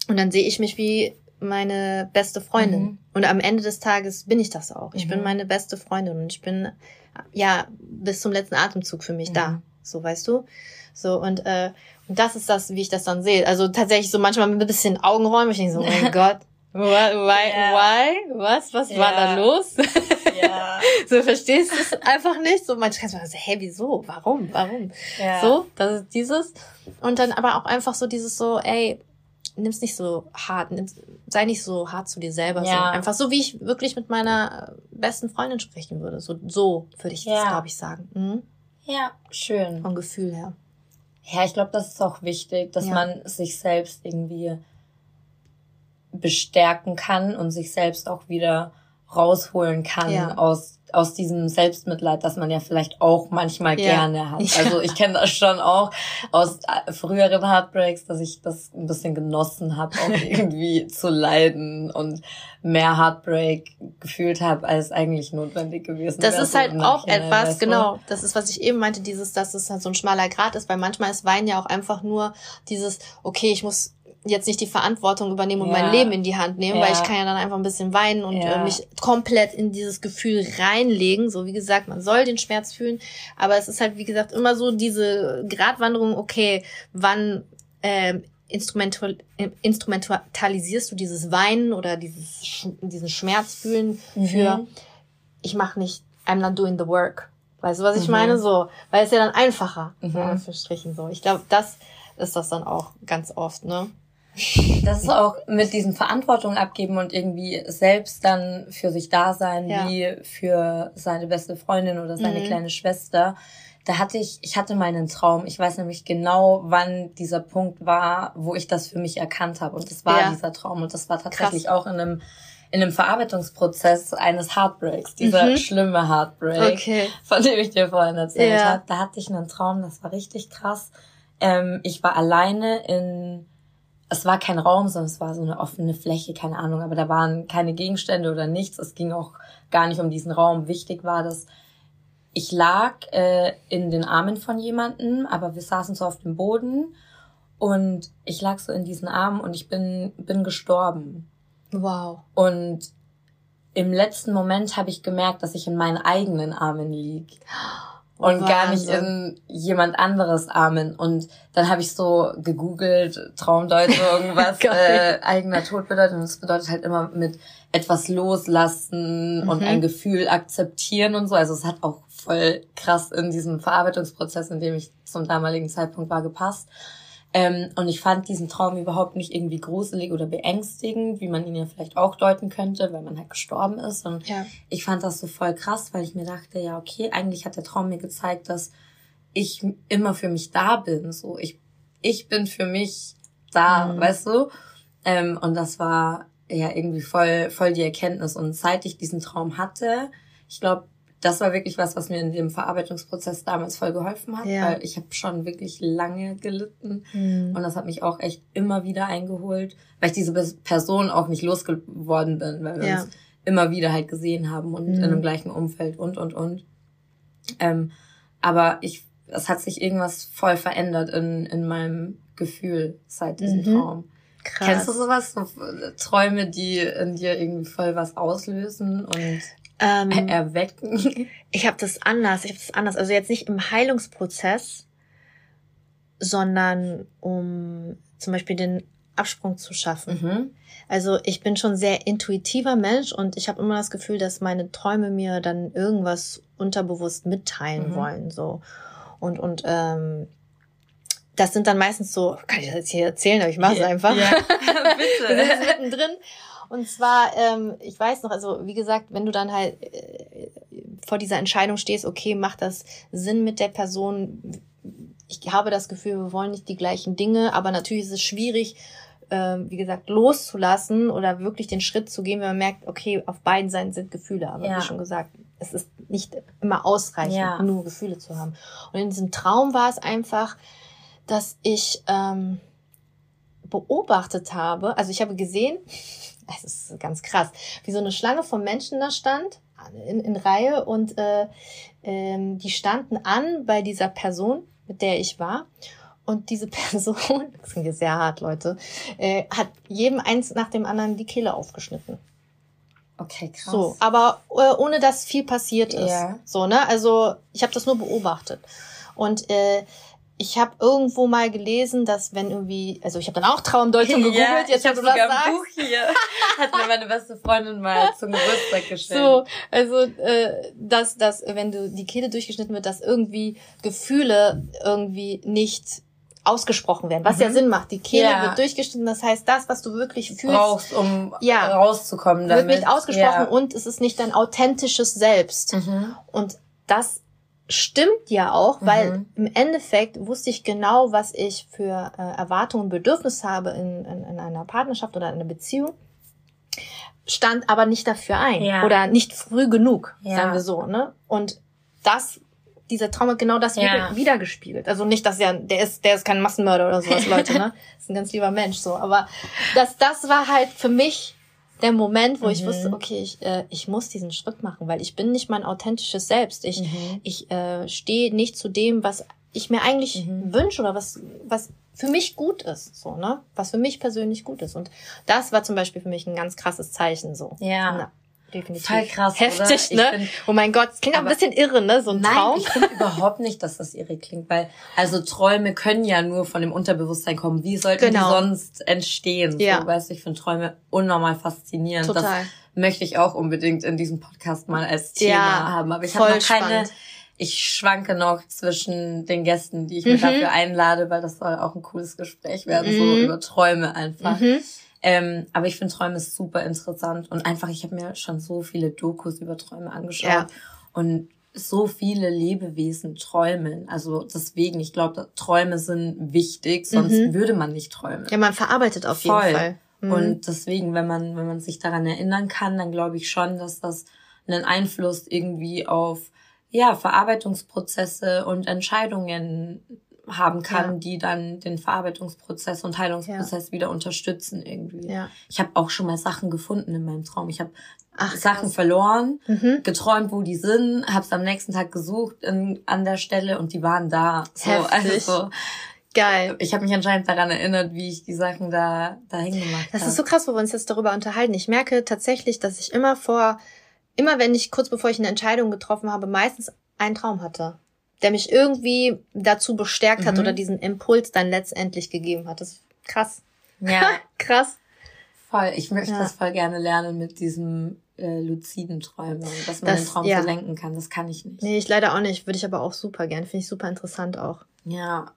Und dann sehe ich mich wie meine beste Freundin. Mhm. Und am Ende des Tages bin ich das auch. Ich mhm. bin meine beste Freundin und ich bin ja bis zum letzten Atemzug für mich mhm. da. So, weißt du? So, und, äh, und das ist das, wie ich das dann sehe. Also tatsächlich so manchmal mit ein bisschen Augenräumen. Ich denke so, oh mein [LAUGHS] Gott, Why? Why? Yeah. why? Was? Was yeah. war da los? Ja. [LAUGHS] so verstehst du es einfach nicht. So manchmal kannst du sagen, hey, wieso? Warum? Warum? So, das ist dieses. Und dann aber auch einfach so dieses so, ey, nimm's nicht so hart, nimm's, sei nicht so hart zu dir selber. Ja. So. Einfach so, wie ich wirklich mit meiner besten Freundin sprechen würde. So, so würde ich ja. das, glaube ich, sagen. Mhm. Ja, schön. Vom Gefühl her. Ja, ich glaube, das ist auch wichtig, dass ja. man sich selbst irgendwie bestärken kann und sich selbst auch wieder rausholen kann ja. aus aus diesem Selbstmitleid, das man ja vielleicht auch manchmal ja. gerne hat. Also ich kenne das schon auch aus äh, früheren Heartbreaks, dass ich das ein bisschen genossen habe, auch [LAUGHS] irgendwie zu leiden und mehr Heartbreak gefühlt habe, als eigentlich notwendig gewesen Das ist halt auch etwas, genau, das ist, was ich eben meinte, dieses, dass es halt so ein schmaler Grad ist, weil manchmal ist Wein ja auch einfach nur dieses, okay, ich muss jetzt nicht die Verantwortung übernehmen und ja. mein Leben in die Hand nehmen, ja. weil ich kann ja dann einfach ein bisschen weinen und ja. äh, mich komplett in dieses Gefühl reinlegen. So wie gesagt, man soll den Schmerz fühlen, aber es ist halt wie gesagt immer so diese Gratwanderung. Okay, wann äh, instrumental, instrumentalisierst du dieses Weinen oder dieses diesen Schmerz fühlen mhm. für ich mache nicht I'm not doing the work. Weißt du, was ich mhm. meine? So, weil es ja dann einfacher, mhm. Strichen so. Ich glaube, das ist das dann auch ganz oft, ne? Das ist auch mit diesem Verantwortung abgeben und irgendwie selbst dann für sich da sein, ja. wie für seine beste Freundin oder seine mhm. kleine Schwester. Da hatte ich, ich hatte meinen Traum. Ich weiß nämlich genau, wann dieser Punkt war, wo ich das für mich erkannt habe. Und das war ja. dieser Traum. Und das war tatsächlich Krass. auch in einem in einem Verarbeitungsprozess eines Heartbreaks, dieser mhm. schlimme Heartbreak, okay. von dem ich dir vorhin erzählt ja. habe. Da hatte ich einen Traum, das war richtig krass. Ähm, ich war alleine in es war kein Raum, sondern es war so eine offene Fläche, keine Ahnung, aber da waren keine Gegenstände oder nichts. Es ging auch gar nicht um diesen Raum. Wichtig war, dass ich lag äh, in den Armen von jemandem, aber wir saßen so auf dem Boden und ich lag so in diesen Armen und ich bin bin gestorben. Wow. Und im letzten Moment habe ich gemerkt, dass ich in meinen eigenen Armen lieg. Und Wahnsinn. gar nicht in jemand anderes Armen. Und dann habe ich so gegoogelt, Traumdeutung, [LAUGHS] irgendwas, äh, eigener Tod bedeutet. Und das bedeutet halt immer mit etwas loslassen mhm. und ein Gefühl akzeptieren und so. Also es hat auch voll krass in diesem Verarbeitungsprozess, in dem ich zum damaligen Zeitpunkt war, gepasst. Ähm, und ich fand diesen Traum überhaupt nicht irgendwie gruselig oder beängstigend, wie man ihn ja vielleicht auch deuten könnte, weil man halt gestorben ist. Und ja. ich fand das so voll krass, weil ich mir dachte, ja, okay, eigentlich hat der Traum mir gezeigt, dass ich immer für mich da bin. So, ich, ich bin für mich da, mhm. weißt du? Ähm, und das war ja irgendwie voll, voll die Erkenntnis. Und seit ich diesen Traum hatte, ich glaube, das war wirklich was, was mir in dem Verarbeitungsprozess damals voll geholfen hat, ja. weil ich habe schon wirklich lange gelitten mhm. und das hat mich auch echt immer wieder eingeholt, weil ich diese Person auch nicht losgeworden bin, weil wir ja. uns immer wieder halt gesehen haben und mhm. in dem gleichen Umfeld und und und. Ähm, aber ich, es hat sich irgendwas voll verändert in, in meinem Gefühl seit diesem mhm. Traum. Krass. Kennst du sowas? So Träume, die in dir irgendwie voll was auslösen und ähm, erwecken? [LAUGHS] Ich habe das anders. Ich habe das anders. Also jetzt nicht im Heilungsprozess, sondern um zum Beispiel den Absprung zu schaffen. Mhm. Also ich bin schon sehr intuitiver Mensch und ich habe immer das Gefühl, dass meine Träume mir dann irgendwas unterbewusst mitteilen mhm. wollen. So und und ähm, das sind dann meistens so, kann ich das jetzt hier erzählen, aber ich mache es yeah. einfach. Ja, [LAUGHS] bitte. Wir sind mittendrin und zwar, ähm, ich weiß noch, also wie gesagt, wenn du dann halt äh, vor dieser Entscheidung stehst, okay, macht das Sinn mit der Person? Ich habe das Gefühl, wir wollen nicht die gleichen Dinge, aber natürlich ist es schwierig, äh, wie gesagt, loszulassen oder wirklich den Schritt zu gehen, wenn man merkt, okay, auf beiden Seiten sind Gefühle. Aber ja. wie schon gesagt, es ist nicht immer ausreichend, ja. nur Gefühle zu haben. Und in diesem Traum war es einfach, dass ich ähm, beobachtet habe, also ich habe gesehen, es ist ganz krass, wie so eine Schlange von Menschen da stand in, in Reihe und äh, ähm, die standen an bei dieser Person, mit der ich war. Und diese [LAUGHS] Person, das klingt jetzt sehr hart, Leute, äh, hat jedem eins nach dem anderen die Kehle aufgeschnitten. Okay, krass. So, aber äh, ohne dass viel passiert ist. Ja. So, ne? Also ich habe das nur beobachtet. Und äh, ich habe irgendwo mal gelesen, dass wenn irgendwie, also ich habe dann auch Traumdeutung [LAUGHS] gegoogelt, Ja, jetzt ich wo habe du sogar ein sagst. Buch hier. [LAUGHS] Hat mir meine beste Freundin mal zum Geburtstag geschenkt. So, also äh, dass, dass, wenn du die Kehle durchgeschnitten wird, dass irgendwie Gefühle irgendwie nicht ausgesprochen werden, was ja Mhm. Sinn macht. Die Kehle Ja. wird durchgeschnitten, das heißt, das, was du wirklich fühlst, brauchst, um Ja. rauszukommen damit. wird nicht ausgesprochen Ja. und es ist nicht dein authentisches Selbst. Mhm. Und das stimmt ja auch, weil Mhm. im Endeffekt wusste ich genau, was ich für äh, Erwartungen und Bedürfnisse habe in, in, in einer Partnerschaft oder in einer Beziehung, stand aber nicht dafür ein Ja. oder nicht früh genug, Ja. sagen wir so. Ne? Und das, dieser Traum hat genau das Ja. wieder, wiedergespiegelt. Also nicht, dass er, der ist, der ist kein Massenmörder oder sowas, [LAUGHS] Leute, ne? ist ein ganz lieber Mensch, so. Aber das, das war halt für mich der Moment, wo ich Mhm. wusste, okay, ich, äh, ich muss diesen Schritt machen, weil ich bin nicht mein authentisches Selbst. Ich, Mhm. ich äh, stehe nicht zu dem, was ich mir eigentlich Mhm. wünsche oder was, was für mich gut ist, so, ne? Was für mich persönlich gut ist. Und das war zum Beispiel für mich ein ganz krasses Zeichen, so. Ja. Definitiv. Voll krass, Heftig, oder? Ne? find- oh mein Gott, es klingt auch ein Aber- bisschen irre, ne? So ein Nein, Traum. ich finde überhaupt nicht, dass das irre klingt, weil also Träume können ja nur von dem Unterbewusstsein kommen. Wie sollten Genau. die sonst entstehen? Ja. So, weißt du, ich finde Träume unnormal faszinierend. Total. Das möchte ich auch unbedingt in diesem Podcast mal als Thema Ja, haben. Aber ich habe noch keine. spannend. Ich schwanke noch zwischen den Gästen, die ich mir Mhm. dafür einlade, weil das soll auch ein cooles Gespräch werden, so Mhm. über Träume einfach. Mhm. Ähm, aber ich finde Träume super interessant und einfach, ich habe mir schon so viele Dokus über Träume angeschaut Ja. und so viele Lebewesen träumen. Also deswegen, ich glaube, Träume sind wichtig, sonst Mhm. würde man nicht träumen. Ja, man verarbeitet auf Voll. jeden Fall. Mhm. Und deswegen, wenn man, wenn man sich daran erinnern kann, dann glaube ich schon, dass das einen Einfluss irgendwie auf ja, Verarbeitungsprozesse und Entscheidungen haben kann, Ja. die dann den Verarbeitungsprozess und Heilungsprozess wieder unterstützen irgendwie. ja. Ich habe auch schon mal Sachen gefunden in meinem Traum. Ich habe Ach, Sachen krass. verloren, Mhm. geträumt, wo die sind, hab's am nächsten Tag gesucht in, an der Stelle und die waren da. So, Heftig. also so, Geil. ich habe mich anscheinend daran erinnert, wie ich die Sachen da dahin gemacht habe. Das ist so krass, wo wir uns jetzt darüber unterhalten. Ich merke tatsächlich, dass ich immer vor, immer wenn ich kurz bevor ich eine Entscheidung getroffen habe, meistens einen Traum hatte, der mich irgendwie dazu bestärkt hat Mhm. oder diesen Impuls dann letztendlich gegeben hat. Das ist krass. Ja, [LAUGHS] krass. voll. Ich möchte Ja. das voll gerne lernen mit diesem äh, luziden Träumen, dass man Das- den Traum ja. so lenken kann. Das kann ich nicht. Nee, ich leider auch nicht. Würde ich aber auch super gern. Finde ich super interessant auch. Ja.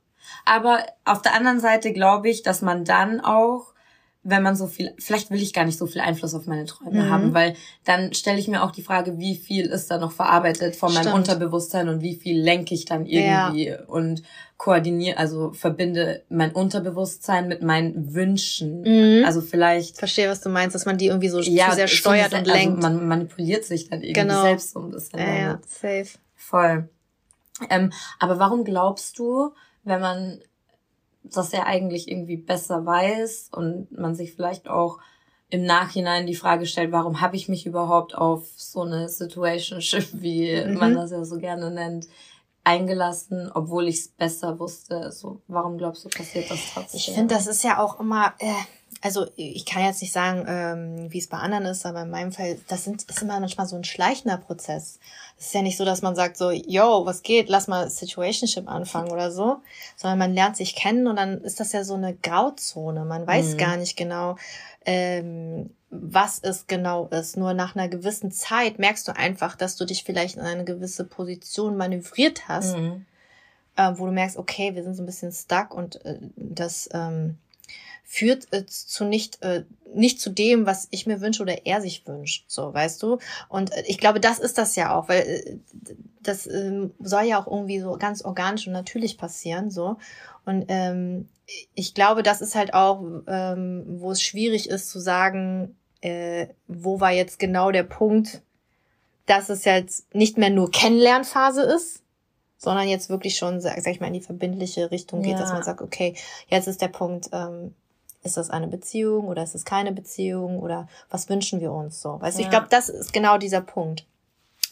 Aber auf der anderen Seite glaube ich, dass man dann auch, wenn man so viel, vielleicht will ich gar nicht so viel Einfluss auf meine Träume Mhm. haben, weil dann stelle ich mir auch die Frage, wie viel ist da noch verarbeitet von meinem Stimmt. Unterbewusstsein und wie viel lenke ich dann Ja. irgendwie und koordiniere, also verbinde mein Unterbewusstsein mit meinen Wünschen. Mhm. Also vielleicht Verstehe, was du meinst, dass man die irgendwie so ja, zu sehr so steuert eine- und lenkt. Also man manipuliert sich dann irgendwie Genau. selbst so ein bisschen. ja, ja, safe. Voll. Ähm, aber warum glaubst du, wenn man das ja eigentlich irgendwie besser weiß und man sich vielleicht auch im Nachhinein die Frage stellt, warum habe ich mich überhaupt auf so eine Situationship, [LAUGHS] wie Mhm. man das ja so gerne nennt, eingelassen, obwohl ich es besser wusste. So, warum glaubst du, passiert das trotzdem? Ich finde, das ist ja auch immer, äh, also ich kann jetzt nicht sagen, ähm, wie es bei anderen ist, aber in meinem Fall, das sind, ist immer manchmal so ein schleichender Prozess. Es ist ja nicht so, dass man sagt so, yo, was geht, lass mal Situationship anfangen oder so, sondern man lernt sich kennen und dann ist das ja so eine Grauzone. Man weiß Mhm. gar nicht genau, ähm, was es genau ist. Nur nach einer gewissen Zeit merkst du einfach, dass du dich vielleicht in eine gewisse Position manövriert hast Mhm. äh, wo du merkst, okay, wir sind so ein bisschen stuck und äh, das ähm, führt äh, zu nicht äh, nicht zu dem, was ich mir wünsche oder er sich wünscht, so weißt du. Und äh, ich glaube, das ist das ja auch, weil äh, das ähm, soll ja auch irgendwie so ganz organisch und natürlich passieren, so. Und ähm, ich glaube, das ist halt auch, ähm, wo es schwierig ist zu sagen, äh, wo war jetzt genau der Punkt, dass es jetzt nicht mehr nur Kennenlernphase ist, sondern jetzt wirklich schon, sag, sag ich mal, in die verbindliche Richtung geht, Ja. dass man sagt, okay, jetzt ist der Punkt, ähm, ist das eine Beziehung oder ist es keine Beziehung oder was wünschen wir uns so? Weißt du, Ja. ich glaube, das ist genau dieser Punkt,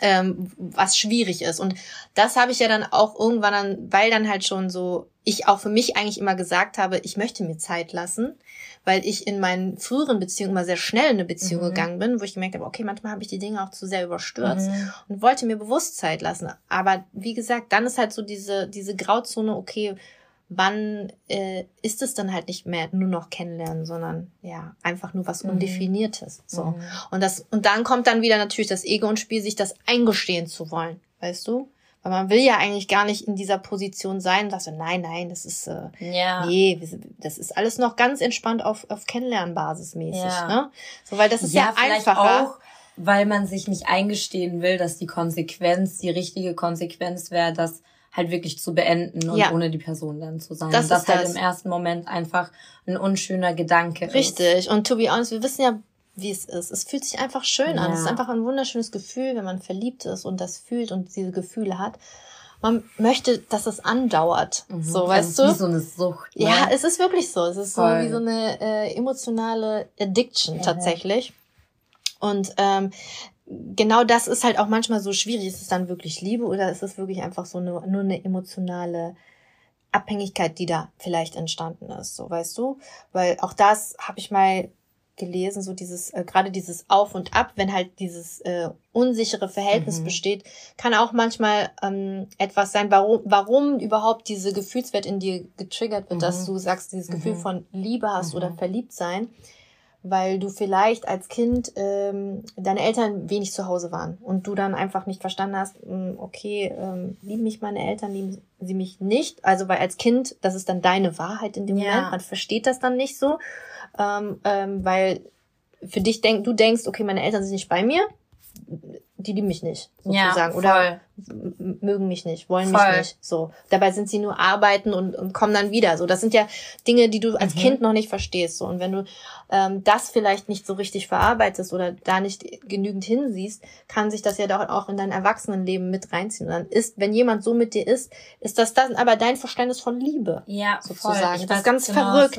ähm, was schwierig ist. Und das habe ich ja dann auch irgendwann dann, weil dann halt schon so, ich auch für mich eigentlich immer gesagt habe, ich möchte mir Zeit lassen, weil ich in meinen früheren Beziehungen immer sehr schnell in eine Beziehung Mhm. gegangen bin, wo ich gemerkt habe, okay, manchmal habe ich die Dinge auch zu sehr überstürzt Mhm. und wollte mir bewusst Zeit lassen. Aber wie gesagt, dann ist halt so diese, diese Grauzone, okay, wann äh, ist es dann halt nicht mehr nur noch kennenlernen, sondern ja, einfach nur was Mhm. Undefiniertes. So. Mhm. Und das, und dann kommt dann wieder natürlich das Ego ins Spiel, sich das eingestehen zu wollen, weißt du? Weil man will ja eigentlich gar nicht in dieser Position sein und sagt so, nein, nein, das ist, äh, Ja. nee, das ist alles noch ganz entspannt auf, auf Kennenlernbasis mäßig, Ja. ne? So, weil das ist ja, vielleicht einfacher. auch, weil man sich nicht eingestehen will, dass die Konsequenz, die richtige Konsequenz wäre, das halt wirklich zu beenden und Ja. ohne die Person dann zu sein. Das das ist halt das. im ersten Moment einfach ein unschöner Gedanke ist. Richtig. Und to be honest, wir wissen ja, wie es ist. Es fühlt sich einfach schön an. Ja. Es ist einfach ein wunderschönes Gefühl, wenn man verliebt ist und das fühlt und diese Gefühle hat. Man möchte, dass es andauert. Mhm. So, weißt ist du? Wie so eine Sucht. Ne? Ja, es ist wirklich so. Es ist so Voll. wie so eine äh, emotionale Addiction Mhm. tatsächlich. Und ähm, genau das ist halt auch manchmal so schwierig. Ist es dann wirklich Liebe oder ist es wirklich einfach so nur, nur eine emotionale Abhängigkeit, die da vielleicht entstanden ist, so weißt du? Weil auch das habe ich mal gelesen, so dieses, äh, gerade dieses Auf und Ab, wenn halt dieses äh, unsichere Verhältnis Mhm. besteht, kann auch manchmal ähm, etwas sein, warum, warum überhaupt diese Gefühlswert in dir getriggert wird, dass Mhm. du sagst, dieses Gefühl Mhm. von Liebe hast Mhm. oder verliebt sein, weil du vielleicht als Kind ähm, deine Eltern wenig zu Hause waren und du dann einfach nicht verstanden hast, mh, okay, ähm, lieben mich meine Eltern, lieben sie mich nicht. Also weil als Kind, das ist dann deine Wahrheit in dem Ja. Moment, man versteht das dann nicht so, ähm, ähm, weil für dich denk, du denkst, okay, meine Eltern sind nicht bei mir, die lieben mich nicht, sozusagen. ja, Oder mögen mich nicht, wollen Voll. mich nicht. So. Dabei sind sie nur arbeiten und, und kommen dann wieder. So, das sind ja Dinge, die du als Mhm. Kind noch nicht verstehst. So. Und wenn du ähm, das vielleicht nicht so richtig verarbeitest oder da nicht genügend hinsiehst, kann sich das ja doch auch in dein Erwachsenenleben mit reinziehen. Und dann ist, wenn jemand so mit dir ist, ist das dann aber dein Verständnis von Liebe. Ja, sozusagen. Voll. Ich Das ist ganz genau, verrückt.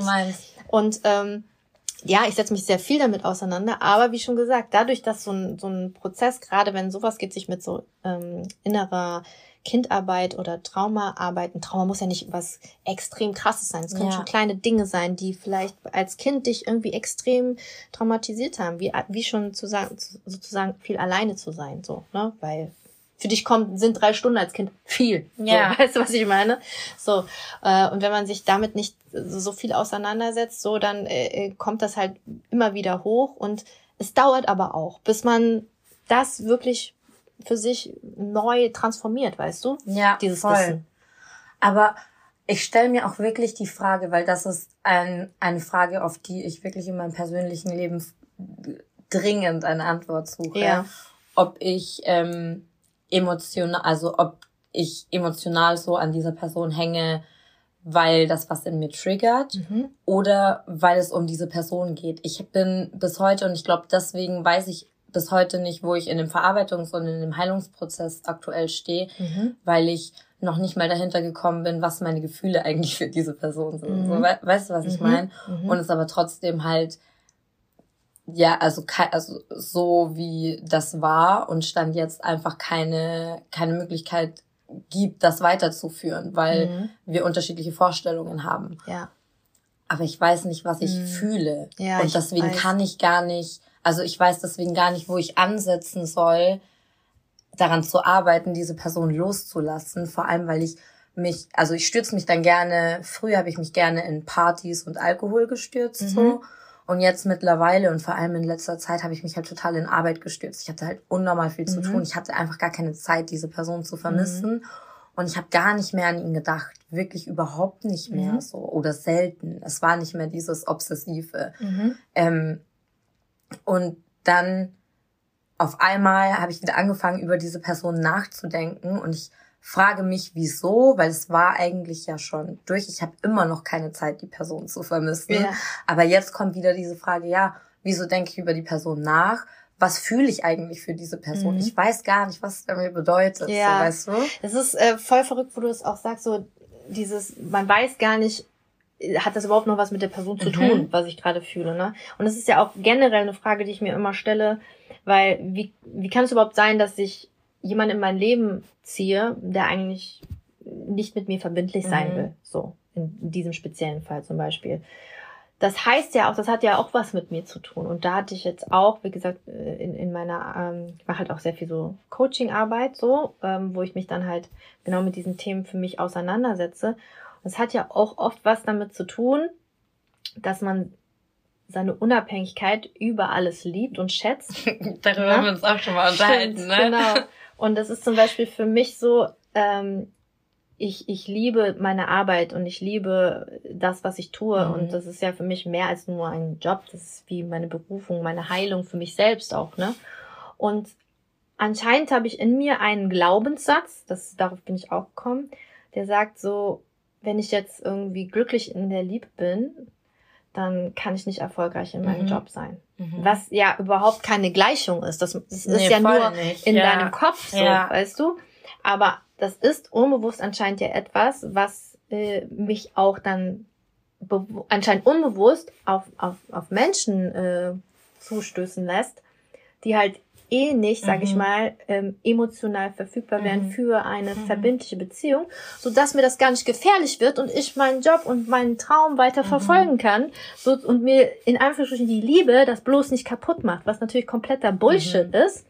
Und ähm, ja, ich setze mich sehr viel damit auseinander, aber wie schon gesagt, dadurch, dass so ein, so ein Prozess, gerade wenn sowas geht, sich mit so ähm, innerer Kindarbeit oder Traumaarbeit, ein Trauma muss ja nicht was extrem krasses sein. Es können Ja. schon kleine Dinge sein, die vielleicht als Kind dich irgendwie extrem traumatisiert haben, wie, wie schon zu sagen, sozusagen viel alleine zu sein, so, ne? Weil für dich kommt, sind drei Stunden als Kind viel. Ja. So, weißt du, was ich meine? So, äh, und wenn man sich damit nicht so viel auseinandersetzt, so, dann äh, äh, kommt das halt immer wieder hoch und es dauert aber auch, bis man das wirklich für sich neu transformiert, weißt du? Ja, Dieses voll. Wissen. Aber ich stelle mir auch wirklich die Frage, weil das ist ein, eine Frage, auf die ich wirklich in meinem persönlichen Leben dringend eine Antwort suche. Ja. Ob ich ähm, emotional, also ob ich emotional so an dieser Person hänge, weil das was in mir triggert Mhm. oder weil es um diese Person geht. Ich bin bis heute und ich glaube, deswegen weiß ich bis heute nicht, wo ich in dem Verarbeitungs- und in dem Heilungsprozess aktuell stehe, Mhm. weil ich noch nicht mal dahinter gekommen bin, was meine Gefühle [LAUGHS] eigentlich für diese Person sind. Mhm. So, we weißt du, was ich Mhm. meine? Mhm. Und es aber trotzdem halt, ja, also, also so wie das war und stand jetzt einfach keine, keine Möglichkeit gibt, das weiterzuführen, weil Mhm. wir unterschiedliche Vorstellungen haben. Ja. Aber ich weiß nicht, was ich Mhm. fühle. Ja, und ich deswegen weiß. kann ich gar nicht, also ich weiß deswegen gar nicht, wo ich ansetzen soll, daran zu arbeiten, diese Person loszulassen. Vor allem, weil ich mich, also ich stürze mich dann gerne, früher habe ich mich gerne in Partys und Alkohol gestürzt, Mhm. so. Und jetzt mittlerweile und vor allem in letzter Zeit habe ich mich halt total in Arbeit gestürzt. Ich hatte halt unnormal viel zu Mhm. tun. Ich hatte einfach gar keine Zeit, diese Person zu vermissen. Und ich habe gar nicht mehr an ihn gedacht. Wirklich überhaupt nicht mehr Mhm. so. Oder selten. Es war nicht mehr dieses Obsessive. Mhm. Ähm, und dann auf einmal habe ich wieder angefangen, über diese Person nachzudenken. Und ich frage mich, wieso, weil es war eigentlich ja schon durch. Ich habe immer noch keine Zeit, die Person zu vermissen. Ja. Aber jetzt kommt wieder diese Frage, ja, wieso denke ich über die Person nach? Was fühle ich eigentlich für diese Person? Mhm. Ich weiß gar nicht, was es mir bedeutet. Ja. So, weißt du? Es ist äh, voll verrückt, wo du es auch sagst, so dieses, man weiß gar nicht, hat das überhaupt noch was mit der Person zu tun, mhm. was ich gerade fühle, ne? Und das ist ja auch generell eine Frage, die ich mir immer stelle, weil wie, wie kann es überhaupt sein, dass ich jemand in mein Leben ziehe, der eigentlich nicht mit mir verbindlich sein mhm. will, so in, in diesem speziellen Fall zum Beispiel das heißt ja auch, das hat ja auch was mit mir zu tun. Und da hatte ich jetzt auch, wie gesagt, äh, in, in meiner, ähm, ich mache halt auch sehr viel so Coaching-Arbeit, so, ähm, wo ich mich dann halt genau mit diesen Themen für mich auseinandersetze. Und es hat ja auch oft was damit zu tun, dass man seine Unabhängigkeit über alles liebt und schätzt. [LAUGHS] Darüber ja? haben wir uns auch schon mal unterhalten, Stimmt, ne? Genau. Und das ist zum Beispiel für mich so, ähm, ich, ich liebe meine Arbeit und ich liebe das, was ich tue. Mhm. Und das ist ja für mich mehr als nur ein Job. Das ist wie meine Berufung, meine Heilung für mich selbst auch, ne? Und anscheinend habe ich in mir einen Glaubenssatz, das, darauf bin ich auch gekommen, der sagt so, wenn ich jetzt irgendwie glücklich in der Liebe bin, dann kann ich nicht erfolgreich in meinem mhm. Job sein. Mhm. Was ja überhaupt keine Gleichung ist. Das, das nee, ist ja nur nicht. in ja. deinem Kopf so, ja. weißt du? Aber das ist unbewusst anscheinend ja etwas, was äh, mich auch dann anscheinend unbewusst auf, auf, auf Menschen äh, zustößen lässt, die halt eh nicht, sag mhm. ich mal, ähm, emotional verfügbar wären mhm. für eine mhm. verbindliche Beziehung, so dass mir das gar nicht gefährlich wird und ich meinen Job und meinen Traum weiter mhm. verfolgen kann so, und mir in Anführungsstrichen die Liebe das bloß nicht kaputt macht, was natürlich kompletter Bullshit mhm. ist.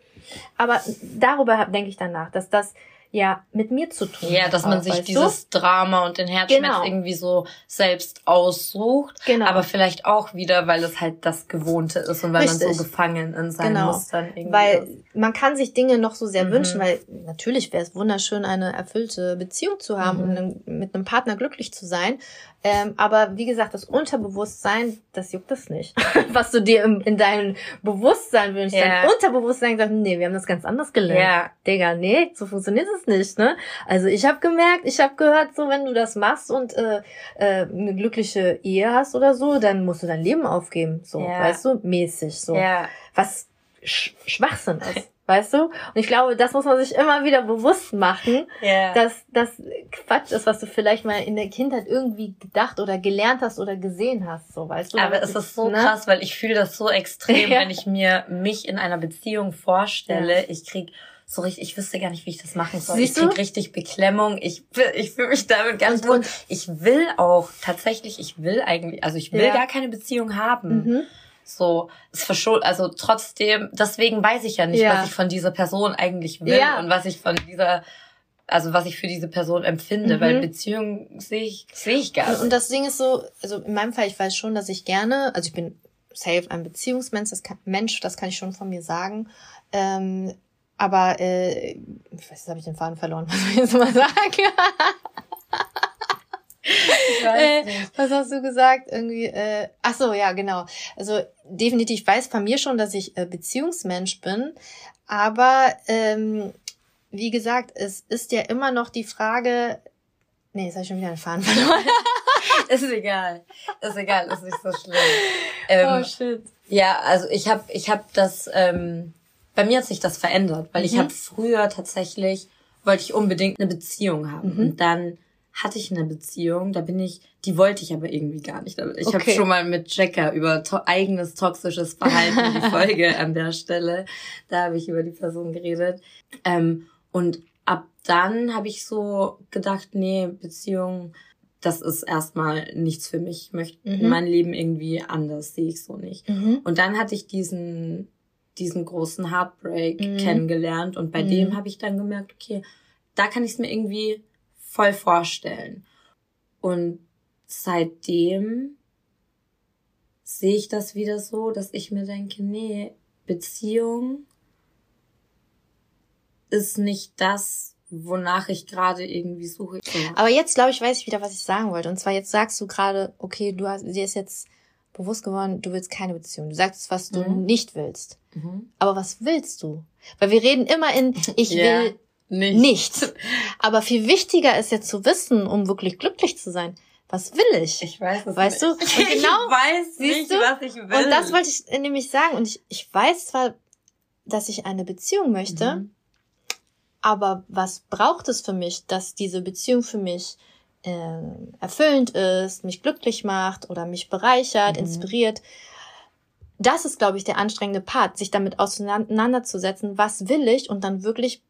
Aber darüber denke ich danach, dass das ja mit mir zu tun Ja, dass man sich dieses du? Drama und den Herzschmerz genau. irgendwie so selbst aussucht. Genau. Aber vielleicht auch wieder, weil es halt das Gewohnte ist und weil Richtig. man so gefangen in seinen genau. Mustern irgendwie Weil ist. man kann sich Dinge noch so sehr mhm. wünschen, weil natürlich wäre es wunderschön, eine erfüllte Beziehung zu haben mhm. und mit einem Partner glücklich zu sein. Ähm, aber wie gesagt, das Unterbewusstsein, das juckt es nicht. [LAUGHS] Was du dir im, in deinem Bewusstsein wünschst. Ja. Dein Unterbewusstsein sagt, nee, wir haben das ganz anders gelernt. Ja. Digga, nee, so funktioniert es nicht. Ne? Also ich habe gemerkt, ich habe gehört, so wenn du das machst und äh, äh, eine glückliche Ehe hast oder so, dann musst du dein Leben aufgeben. So, ja. weißt du, mäßig so. Ja. Was Sch Schwachsinn ist. [LAUGHS] Weißt du? Und ich glaube, das muss man sich immer wieder bewusst machen, yeah. dass das Quatsch ist, was du vielleicht mal in der Kindheit irgendwie gedacht oder gelernt hast oder gesehen hast, so weißt du. Aber es ist so ne? krass, weil ich fühle das so extrem, [LAUGHS] ja. wenn ich mir mich in einer Beziehung vorstelle. Ja. Ich krieg so richtig, ich wüsste gar nicht, wie ich das machen soll. Siehst ich krieg du? richtig Beklemmung. Ich, ich fühle mich damit ganz gut. Ich will auch tatsächlich, ich will eigentlich, also ich will ja. gar keine Beziehung haben. Mhm. So, es verschuld, also trotzdem, deswegen weiß ich ja nicht, ja. was ich von dieser Person eigentlich will ja. und was ich von dieser, also was ich für diese Person empfinde, mhm. weil Beziehungen sehe ich, sehe ich gar nicht. Und das Ding ist so, also in meinem Fall, ich weiß schon, dass ich gerne, also ich bin safe ein Beziehungsmensch, das kann, Mensch, das kann ich schon von mir sagen. Ähm, aber äh, ich weiß, jetzt habe ich den Faden verloren, [LAUGHS] was soll ich jetzt mal sagen? Äh, was hast du gesagt? Irgendwie, äh, ach so, ja, genau. Also definitiv weiß von mir schon, dass ich äh, Beziehungsmensch bin, aber ähm, wie gesagt, es ist ja immer noch die Frage. Nee, jetzt habe ich schon wieder einen Faden verloren. [LAUGHS] ist egal. Ist egal, ist nicht so schlimm. Ähm, oh shit. Ja, also ich habe ich hab das, ähm, bei mir hat sich das verändert, weil mhm. ich habe früher tatsächlich, wollte ich unbedingt eine Beziehung haben. Mhm. Und dann hatte ich eine Beziehung, da bin ich, die wollte ich aber irgendwie gar nicht. Ich okay. habe schon mal mit Jacker über to eigenes toxisches Verhalten die [LAUGHS] Folge an der Stelle. Da habe ich über die Person geredet. Ähm, und ab dann habe ich so gedacht, nee, Beziehung, das ist erstmal nichts für mich. Ich möchte mhm. mein Leben irgendwie anders, sehe ich so nicht. Mhm. Und dann hatte ich diesen diesen großen Heartbreak mhm. kennengelernt und bei dem mhm. habe ich dann gemerkt, okay, da kann ich es mir irgendwie voll vorstellen. Und seitdem sehe ich das wieder so, dass ich mir denke, nee, Beziehung ist nicht das, wonach ich gerade irgendwie suche. Aber jetzt glaube ich, weiß ich wieder, was ich sagen wollte. Und zwar jetzt sagst du gerade, okay, du hast dir ist jetzt bewusst geworden, du willst keine Beziehung. Du sagst, was du mhm. nicht willst. Mhm. Aber was willst du? Weil wir reden immer in, ich [LAUGHS] ja. will nicht. Nichts. Aber viel wichtiger ist jetzt zu wissen, um wirklich glücklich zu sein. Was will ich? Ich weiß es weißt nicht. du? Und [LAUGHS] genau, ich weiß nicht, du? was ich will. Und das wollte ich nämlich sagen. Und ich, ich weiß zwar, dass ich eine Beziehung möchte, mhm. aber was braucht es für mich, dass diese Beziehung für mich äh, erfüllend ist, mich glücklich macht oder mich bereichert, mhm. inspiriert. Das ist, glaube ich, der anstrengende Part, sich damit auseinanderzusetzen, was will ich und dann wirklich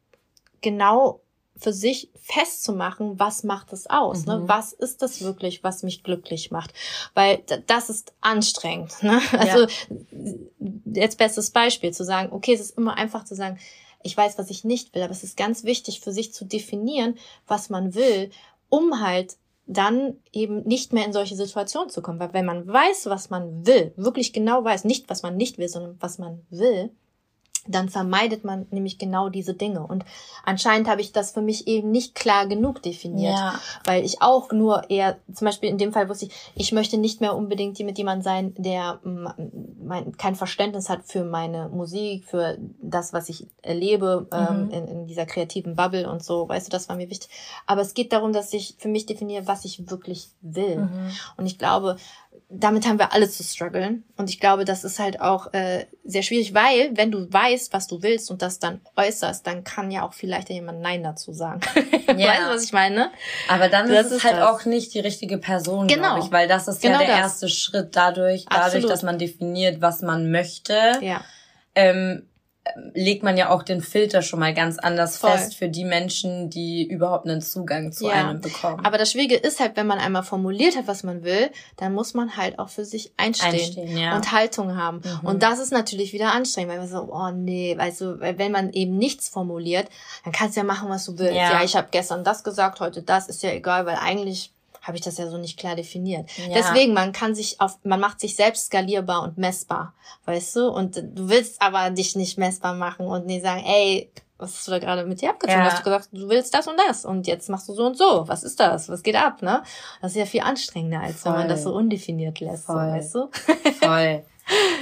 genau für sich festzumachen, was macht es aus? Ne? Mhm. Ne? Was ist das wirklich, was mich glücklich macht? Weil das ist anstrengend. Ne? Also ja. jetzt bestes Beispiel zu sagen, okay, es ist immer einfach zu sagen, ich weiß, was ich nicht will, aber es ist ganz wichtig für sich zu definieren, was man will, um halt dann eben nicht mehr in solche Situationen zu kommen. Weil wenn man weiß, was man will, wirklich genau weiß, nicht was man nicht will, sondern was man will, dann vermeidet man nämlich genau diese Dinge. Und anscheinend habe ich das für mich eben nicht klar genug definiert, ja. weil ich auch nur eher, zum Beispiel in dem Fall wusste ich, ich möchte nicht mehr unbedingt mit jemand sein, der mein, kein Verständnis hat für meine Musik, für das, was ich erlebe ähm, mhm. ähm, in, in dieser kreativen Bubble und so. Weißt du, das war mir wichtig. Aber es geht darum, dass ich für mich definiere, was ich wirklich will. Mhm. Und ich glaube, damit haben wir alle zu strugglen. Und ich glaube, das ist halt auch äh, sehr schwierig, weil wenn du weißt, was du willst und das dann äußerst, dann kann ja auch vielleicht jemand Nein dazu sagen. [LAUGHS] Ja. weißt du, was ich meine? Aber dann das ist es halt das. auch nicht die richtige Person, genau. glaube ich, weil das ist genau ja der das. erste Schritt dadurch, dadurch, Absolut. dass man definiert, was man möchte. Ja. Ähm, legt man ja auch den Filter schon mal ganz anders Voll. fest für die Menschen, die überhaupt einen Zugang zu ja. einem bekommen. Aber das Schwierige ist halt, wenn man einmal formuliert hat, was man will, dann muss man halt auch für sich einstehen, einstehen ja. und Haltung haben. Mhm. Und das ist natürlich wieder anstrengend, weil man so, oh nee, du, wenn man eben nichts formuliert, dann kannst du ja machen, was du willst. Ja, ja ich habe gestern das gesagt, heute das, ist ja egal, weil eigentlich habe ich das ja so nicht klar definiert. Ja. Deswegen, man kann sich auf, man macht sich selbst skalierbar und messbar, weißt du? Und du willst aber dich nicht messbar machen und nie sagen, ey, was hast du da gerade mit dir abgezogen? Ja. Hast du gesagt, du willst das und das und jetzt machst du so und so. Was ist das? Was geht ab, ne? Das ist ja viel anstrengender, als Voll. wenn man das so undefiniert lässt, Voll. Weißt du? [LAUGHS] Voll.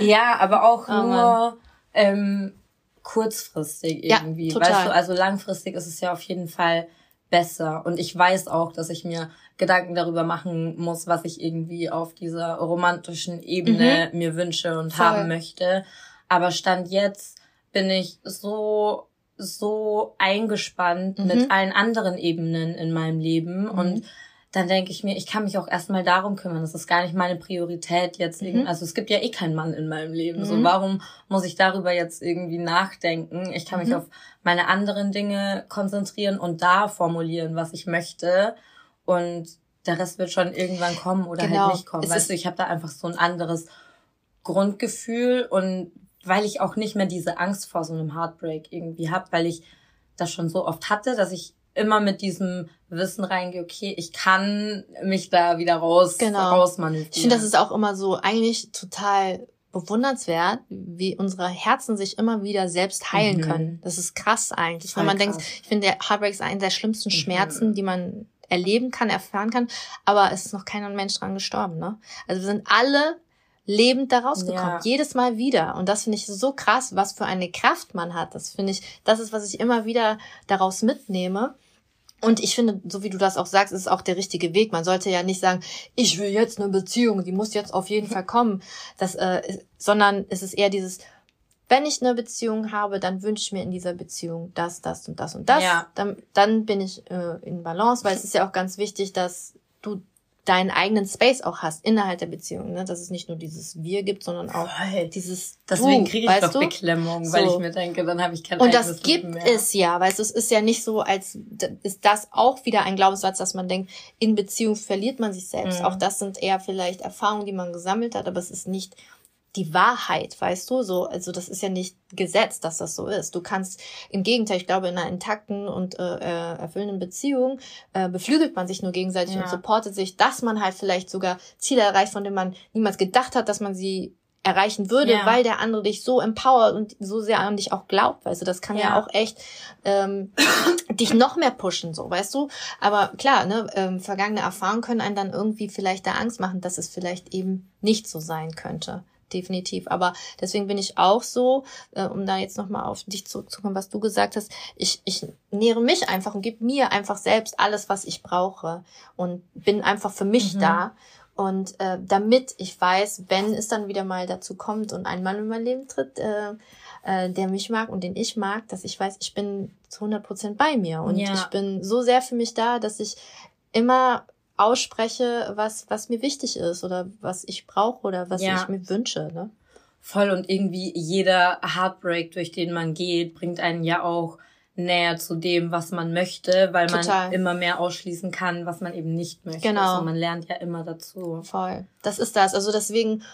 Ja, aber auch oh, nur ähm, kurzfristig irgendwie. Ja, total. Weißt du, also langfristig ist es ja auf jeden Fall besser. Und ich weiß auch, dass ich mir Gedanken darüber machen muss, was ich irgendwie auf dieser romantischen Ebene mhm. mir wünsche und Voll. haben möchte. Aber Stand jetzt bin ich so so eingespannt mhm. mit allen anderen Ebenen in meinem Leben mhm. und dann denke ich mir, ich kann mich auch erstmal darum kümmern. Das ist gar nicht meine Priorität jetzt. Mhm. Also es gibt ja eh keinen Mann in meinem Leben. Mhm. So warum muss ich darüber jetzt irgendwie nachdenken? Ich kann mich mhm. auf meine anderen Dinge konzentrieren und da formulieren, was ich möchte. Und der Rest wird schon irgendwann kommen oder halt genau. halt nicht kommen. Es weißt du, ich habe da einfach so ein anderes Grundgefühl und weil ich auch nicht mehr diese Angst vor so einem Heartbreak irgendwie habe, weil ich das schon so oft hatte, dass ich immer mit diesem Wissen reingehe, okay, ich kann mich da wieder raus, genau. rausmanövrieren. Ich finde, das ist auch immer so eigentlich total bewundernswert, wie unsere Herzen sich immer wieder selbst heilen mhm. können. Das ist krass eigentlich. Voll Wenn man krass. denkt, ich finde, der Heartbreak ist einer der schlimmsten mhm. Schmerzen, die man erleben kann, erfahren kann, aber es ist noch kein Mensch dran gestorben, ne? Also wir sind alle lebend da rausgekommen. Ja. Jedes Mal wieder. Und das finde ich so krass, was für eine Kraft man hat. Das finde ich, das ist, was ich immer wieder daraus mitnehme. Und ich finde, so wie du das auch sagst, ist auch der richtige Weg. Man sollte ja nicht sagen, ich will jetzt eine Beziehung, die muss jetzt auf jeden Fall kommen. Das, äh, sondern es ist eher dieses, wenn ich eine Beziehung habe, dann wünsche ich mir in dieser Beziehung das, das und das und das. Ja. Dann, dann bin ich äh, in Balance, weil es ist ja auch ganz wichtig, dass du deinen eigenen Space auch hast innerhalb der Beziehung, ne? dass es nicht nur dieses Wir gibt, sondern auch Voll. dieses Deswegen kriege ich doch du? Beklemmung, so. weil ich mir denke, dann habe ich kein Und das gibt mehr. es ja, weißt du, es ist ja nicht so, als ist das auch wieder ein Glaubenssatz, dass man denkt, in Beziehung verliert man sich selbst. Mhm. Auch das sind eher vielleicht Erfahrungen, die man gesammelt hat, aber es ist nicht die Wahrheit, weißt du, so, also das ist ja nicht Gesetz, dass das so ist. Du kannst, im Gegenteil, ich glaube, in einer intakten und äh, äh, erfüllenden Beziehung äh, beflügelt man sich nur gegenseitig ja. und supportet sich, dass man halt vielleicht sogar Ziele erreicht, von denen man niemals gedacht hat, dass man sie erreichen würde, ja. weil der andere dich so empowert und so sehr an dich auch glaubt, weißt du, das kann ja, ja auch echt ähm, [COUGHS] dich noch mehr pushen, so, weißt du. Aber klar, ne, ähm, vergangene Erfahrungen können einen dann irgendwie vielleicht da Angst machen, dass es vielleicht eben nicht so sein könnte definitiv. Aber deswegen bin ich auch so, äh, um da jetzt nochmal auf dich zurückzukommen, was du gesagt hast, ich, ich nähere mich einfach und gebe mir einfach selbst alles, was ich brauche und bin einfach für mich mhm. da. Und äh, damit ich weiß, wenn es dann wieder mal dazu kommt und ein Mann in mein Leben tritt, äh, äh, der mich mag und den ich mag, dass ich weiß, ich bin zu 100 Prozent bei mir und ja. ich bin so sehr für mich da, dass ich immer ausspreche, was, was mir wichtig ist oder was ich brauche oder was ja. ich mir wünsche. Ne? Voll und irgendwie jeder Heartbreak, durch den man geht, bringt einen ja auch näher zu dem, was man möchte, weil Total. man immer mehr ausschließen kann, was man eben nicht möchte. Genau. Also man lernt ja immer dazu. Voll. Das ist das. Also deswegen,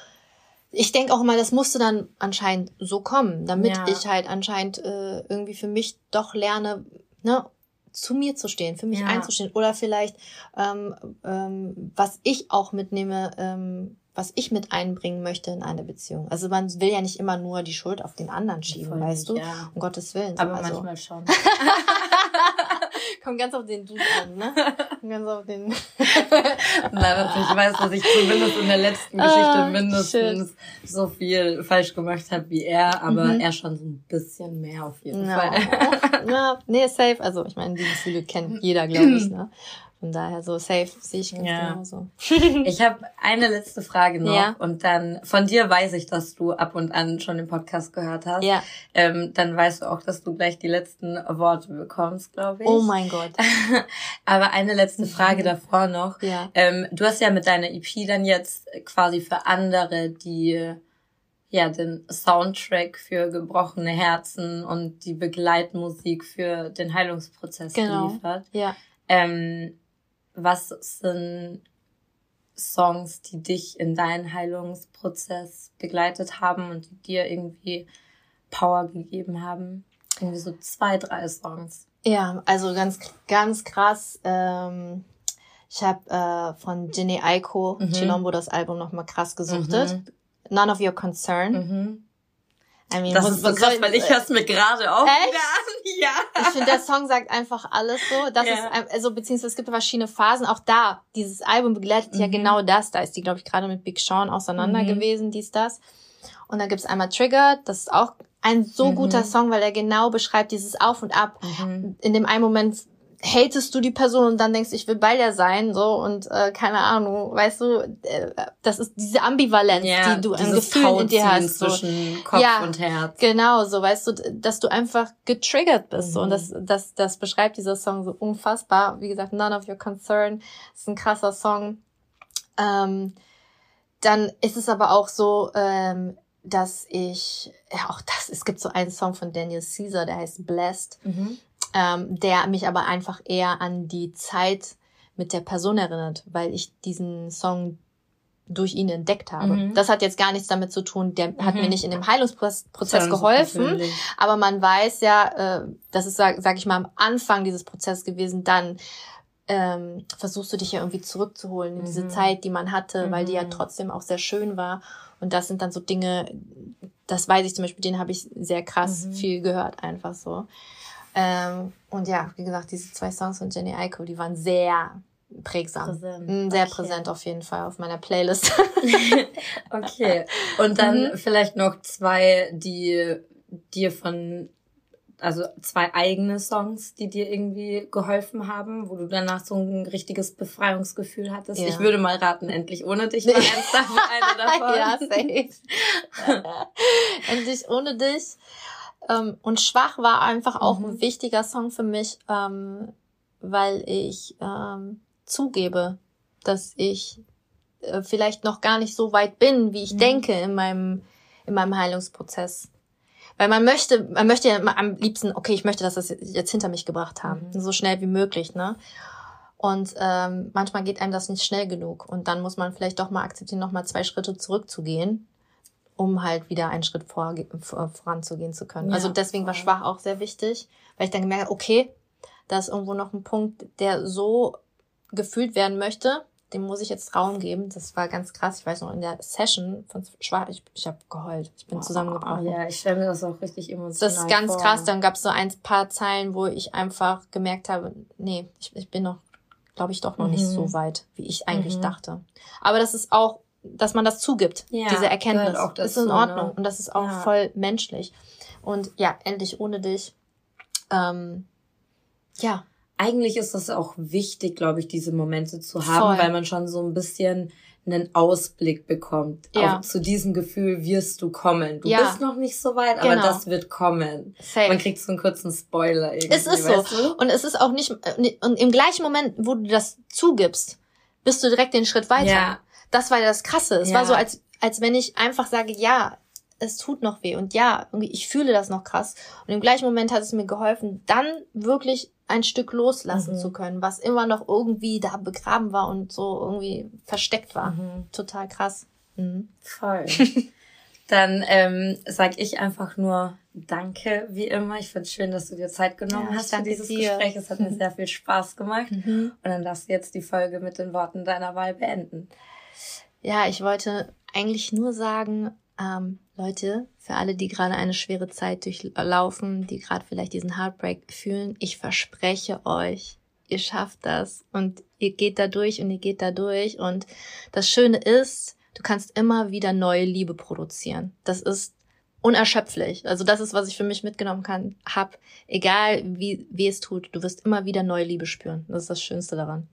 ich denke auch immer, das musste dann anscheinend so kommen, damit ja. ich halt anscheinend äh, irgendwie für mich doch lerne, ne, zu mir zu stehen, für mich ja. einzustehen. Oder vielleicht, ähm, ähm, was ich auch mitnehme, ähm, was ich mit einbringen möchte in eine Beziehung. Also man will ja nicht immer nur die Schuld auf den anderen schieben, Voll weißt nicht, du? Ja. Um Gottes Willen. Aber also. manchmal schon. [LAUGHS] Kommt ganz auf den Dude an, ne? [LAUGHS] Kommt ganz auf den. [LAUGHS] Nein, ich weiß, dass ich zumindest in der letzten Geschichte ah, mindestens shit. so viel falsch gemacht habe wie er, aber mhm. er schon so ein bisschen mehr auf jeden no. Fall. ja, nee, safe. Also ich meine, die Gefühle kennt [CLEARS THROAT] jeder, glaube ich, ne? Von daher so safe sehe ich ganz ja. genauso. [LAUGHS] ich habe eine letzte Frage noch ja. und dann von dir weiß ich, dass du ab und an schon den Podcast gehört hast. Ja. Ähm, dann weißt du auch, dass du gleich die letzten Worte bekommst, glaube ich. Oh mein Gott. [LAUGHS] Aber eine letzte Frage davor noch. Ja. Ähm, du hast ja mit deiner EP dann jetzt quasi für andere, die ja den Soundtrack für gebrochene Herzen und die Begleitmusik für den Heilungsprozess genau. geliefert. Ja. Ähm, was sind Songs, die dich in deinen Heilungsprozess begleitet haben und die dir irgendwie Power gegeben haben? Irgendwie so zwei, drei Songs. Ja, also ganz, ganz krass. Ähm, ich habe äh, von Ginny Aiko, mhm. Chilombo, das Album nochmal krass gesuchtet. Mhm. None of Your Concern. Mhm. I mean, das ist so krass, weil ich hör's mir gerade auch Echt? wieder an. [LAUGHS] Ja. Ich finde, der Song sagt einfach alles so. Das ja. ist, also, beziehungsweise es gibt verschiedene Phasen. Auch da, dieses Album begleitet mhm. ja genau das. Da ist die, glaube ich, gerade mit Big Sean auseinander mhm. gewesen, dies, das. Und dann gibt's einmal Trigger, das ist auch ein so mhm. guter Song, weil er genau beschreibt dieses Auf und Ab. Mhm. In dem einen Moment hatest du die Person und dann denkst, ich will bei der sein, so und äh, keine Ahnung, weißt du, äh, das ist diese Ambivalenz, ja, die du an Gefühlen in dir hast. So. Zwischen Kopf ja, und Herz. Genau, so weißt du, dass du einfach getriggert bist. Mhm. So, und das, das, das beschreibt dieser Song so unfassbar. Wie gesagt, None of Your Concern ist ein krasser Song. Ähm, dann ist es aber auch so, ähm, dass ich, ja auch das, es gibt so einen Song von Daniel Caesar, der heißt Blessed. Mhm ähm, der mich aber einfach eher an die Zeit mit der Person erinnert, weil ich diesen Song durch ihn entdeckt habe. Mhm. Das hat jetzt gar nichts damit zu tun, der mhm. hat mir nicht in dem Heilungsprozess geholfen, aber man weiß ja, äh, das ist, sag, sag ich mal, am Anfang dieses Prozesses gewesen, dann ähm, versuchst du dich ja irgendwie zurückzuholen in mhm. diese Zeit, die man hatte, weil die ja mhm. trotzdem auch sehr schön war. Und das sind dann so Dinge, das weiß ich zum Beispiel, den habe ich sehr krass mhm. viel gehört, einfach so. Ähm, und ja, wie gesagt, diese zwei Songs von Jenny Aiko, die waren sehr prägsam. Präsent. Mm, sehr okay. präsent auf jeden Fall auf meiner Playlist. [LAUGHS] okay. Und dann mhm. vielleicht noch zwei, die dir von, also zwei eigene Songs, die dir irgendwie geholfen haben, wo du danach so ein richtiges Befreiungsgefühl hattest. Ja. Ich würde mal raten, endlich ohne dich war ernsthaft eine [LAUGHS] davon. ja, safe. [LAUGHS] endlich ohne dich. Ähm, und Schwach war einfach auch mhm. ein wichtiger Song für mich, ähm, weil ich ähm, zugebe, dass ich äh, vielleicht noch gar nicht so weit bin, wie ich mhm. denke in meinem, in meinem Heilungsprozess. Weil man möchte, man möchte ja am liebsten, okay, ich möchte, dass das jetzt hinter mich gebracht haben, mhm. so schnell wie möglich, ne? Und ähm, manchmal geht einem das nicht schnell genug. Und dann muss man vielleicht doch mal akzeptieren, noch mal zwei Schritte zurückzugehen um halt wieder einen Schritt vor, vor, voranzugehen zu können. Ja, also deswegen war schwach auch sehr wichtig, weil ich dann gemerkt habe, okay, da ist irgendwo noch ein Punkt, der so gefühlt werden möchte, dem muss ich jetzt Raum geben. Das war ganz krass. Ich weiß noch, in der Session von Schwach, ich, ich habe geheult. Ich bin oh, zusammengebrochen. Ja, ich stelle mir das auch richtig emotional Das ist ganz vor. krass. Dann gab es so ein paar Zeilen, wo ich einfach gemerkt habe, nee, ich, ich bin noch, glaube ich, doch noch mhm. nicht so weit, wie ich eigentlich mhm. dachte. Aber das ist auch dass man das zugibt, ja, diese Erkenntnis. Auch dazu, ist in Ordnung. Ne? Und das ist auch ja. voll menschlich. Und ja, endlich ohne dich. Ähm, ja. Eigentlich ist es auch wichtig, glaube ich, diese Momente zu haben, voll. weil man schon so ein bisschen einen Ausblick bekommt. Ja. Auch zu diesem Gefühl wirst du kommen. Du ja. bist noch nicht so weit, aber genau. das wird kommen. Safe. Man kriegt so einen kurzen Spoiler irgendwie. Es ist so. Du? Und es ist auch nicht, und im gleichen Moment, wo du das zugibst, bist du direkt den Schritt weiter. Ja. Das war ja das Krasse. Es ja. war so, als, als wenn ich einfach sage, ja, es tut noch weh und ja, irgendwie, ich fühle das noch krass. Und im gleichen Moment hat es mir geholfen, dann wirklich ein Stück loslassen mhm. zu können, was immer noch irgendwie da begraben war und so irgendwie versteckt war. Mhm. Total krass. Mhm. Voll. [LAUGHS] Dann ähm, sage ich einfach nur Danke, wie immer. Ich finde es schön, dass du dir Zeit genommen ja, hast für dieses dir. Gespräch. Es hat mir [LAUGHS] sehr viel Spaß gemacht. Mhm. Und dann darfst du jetzt die Folge mit den Worten deiner Wahl beenden. Ja, ich wollte eigentlich nur sagen, ähm, Leute, für alle, die gerade eine schwere Zeit durchlaufen, die gerade vielleicht diesen Heartbreak fühlen, ich verspreche euch, ihr schafft das und ihr geht da durch und ihr geht da durch. Und das Schöne ist, du kannst immer wieder neue Liebe produzieren. Das ist unerschöpflich. Also das ist, was ich für mich mitgenommen kann, hab, egal wie, wie es tut, du wirst immer wieder neue Liebe spüren. Das ist das Schönste daran.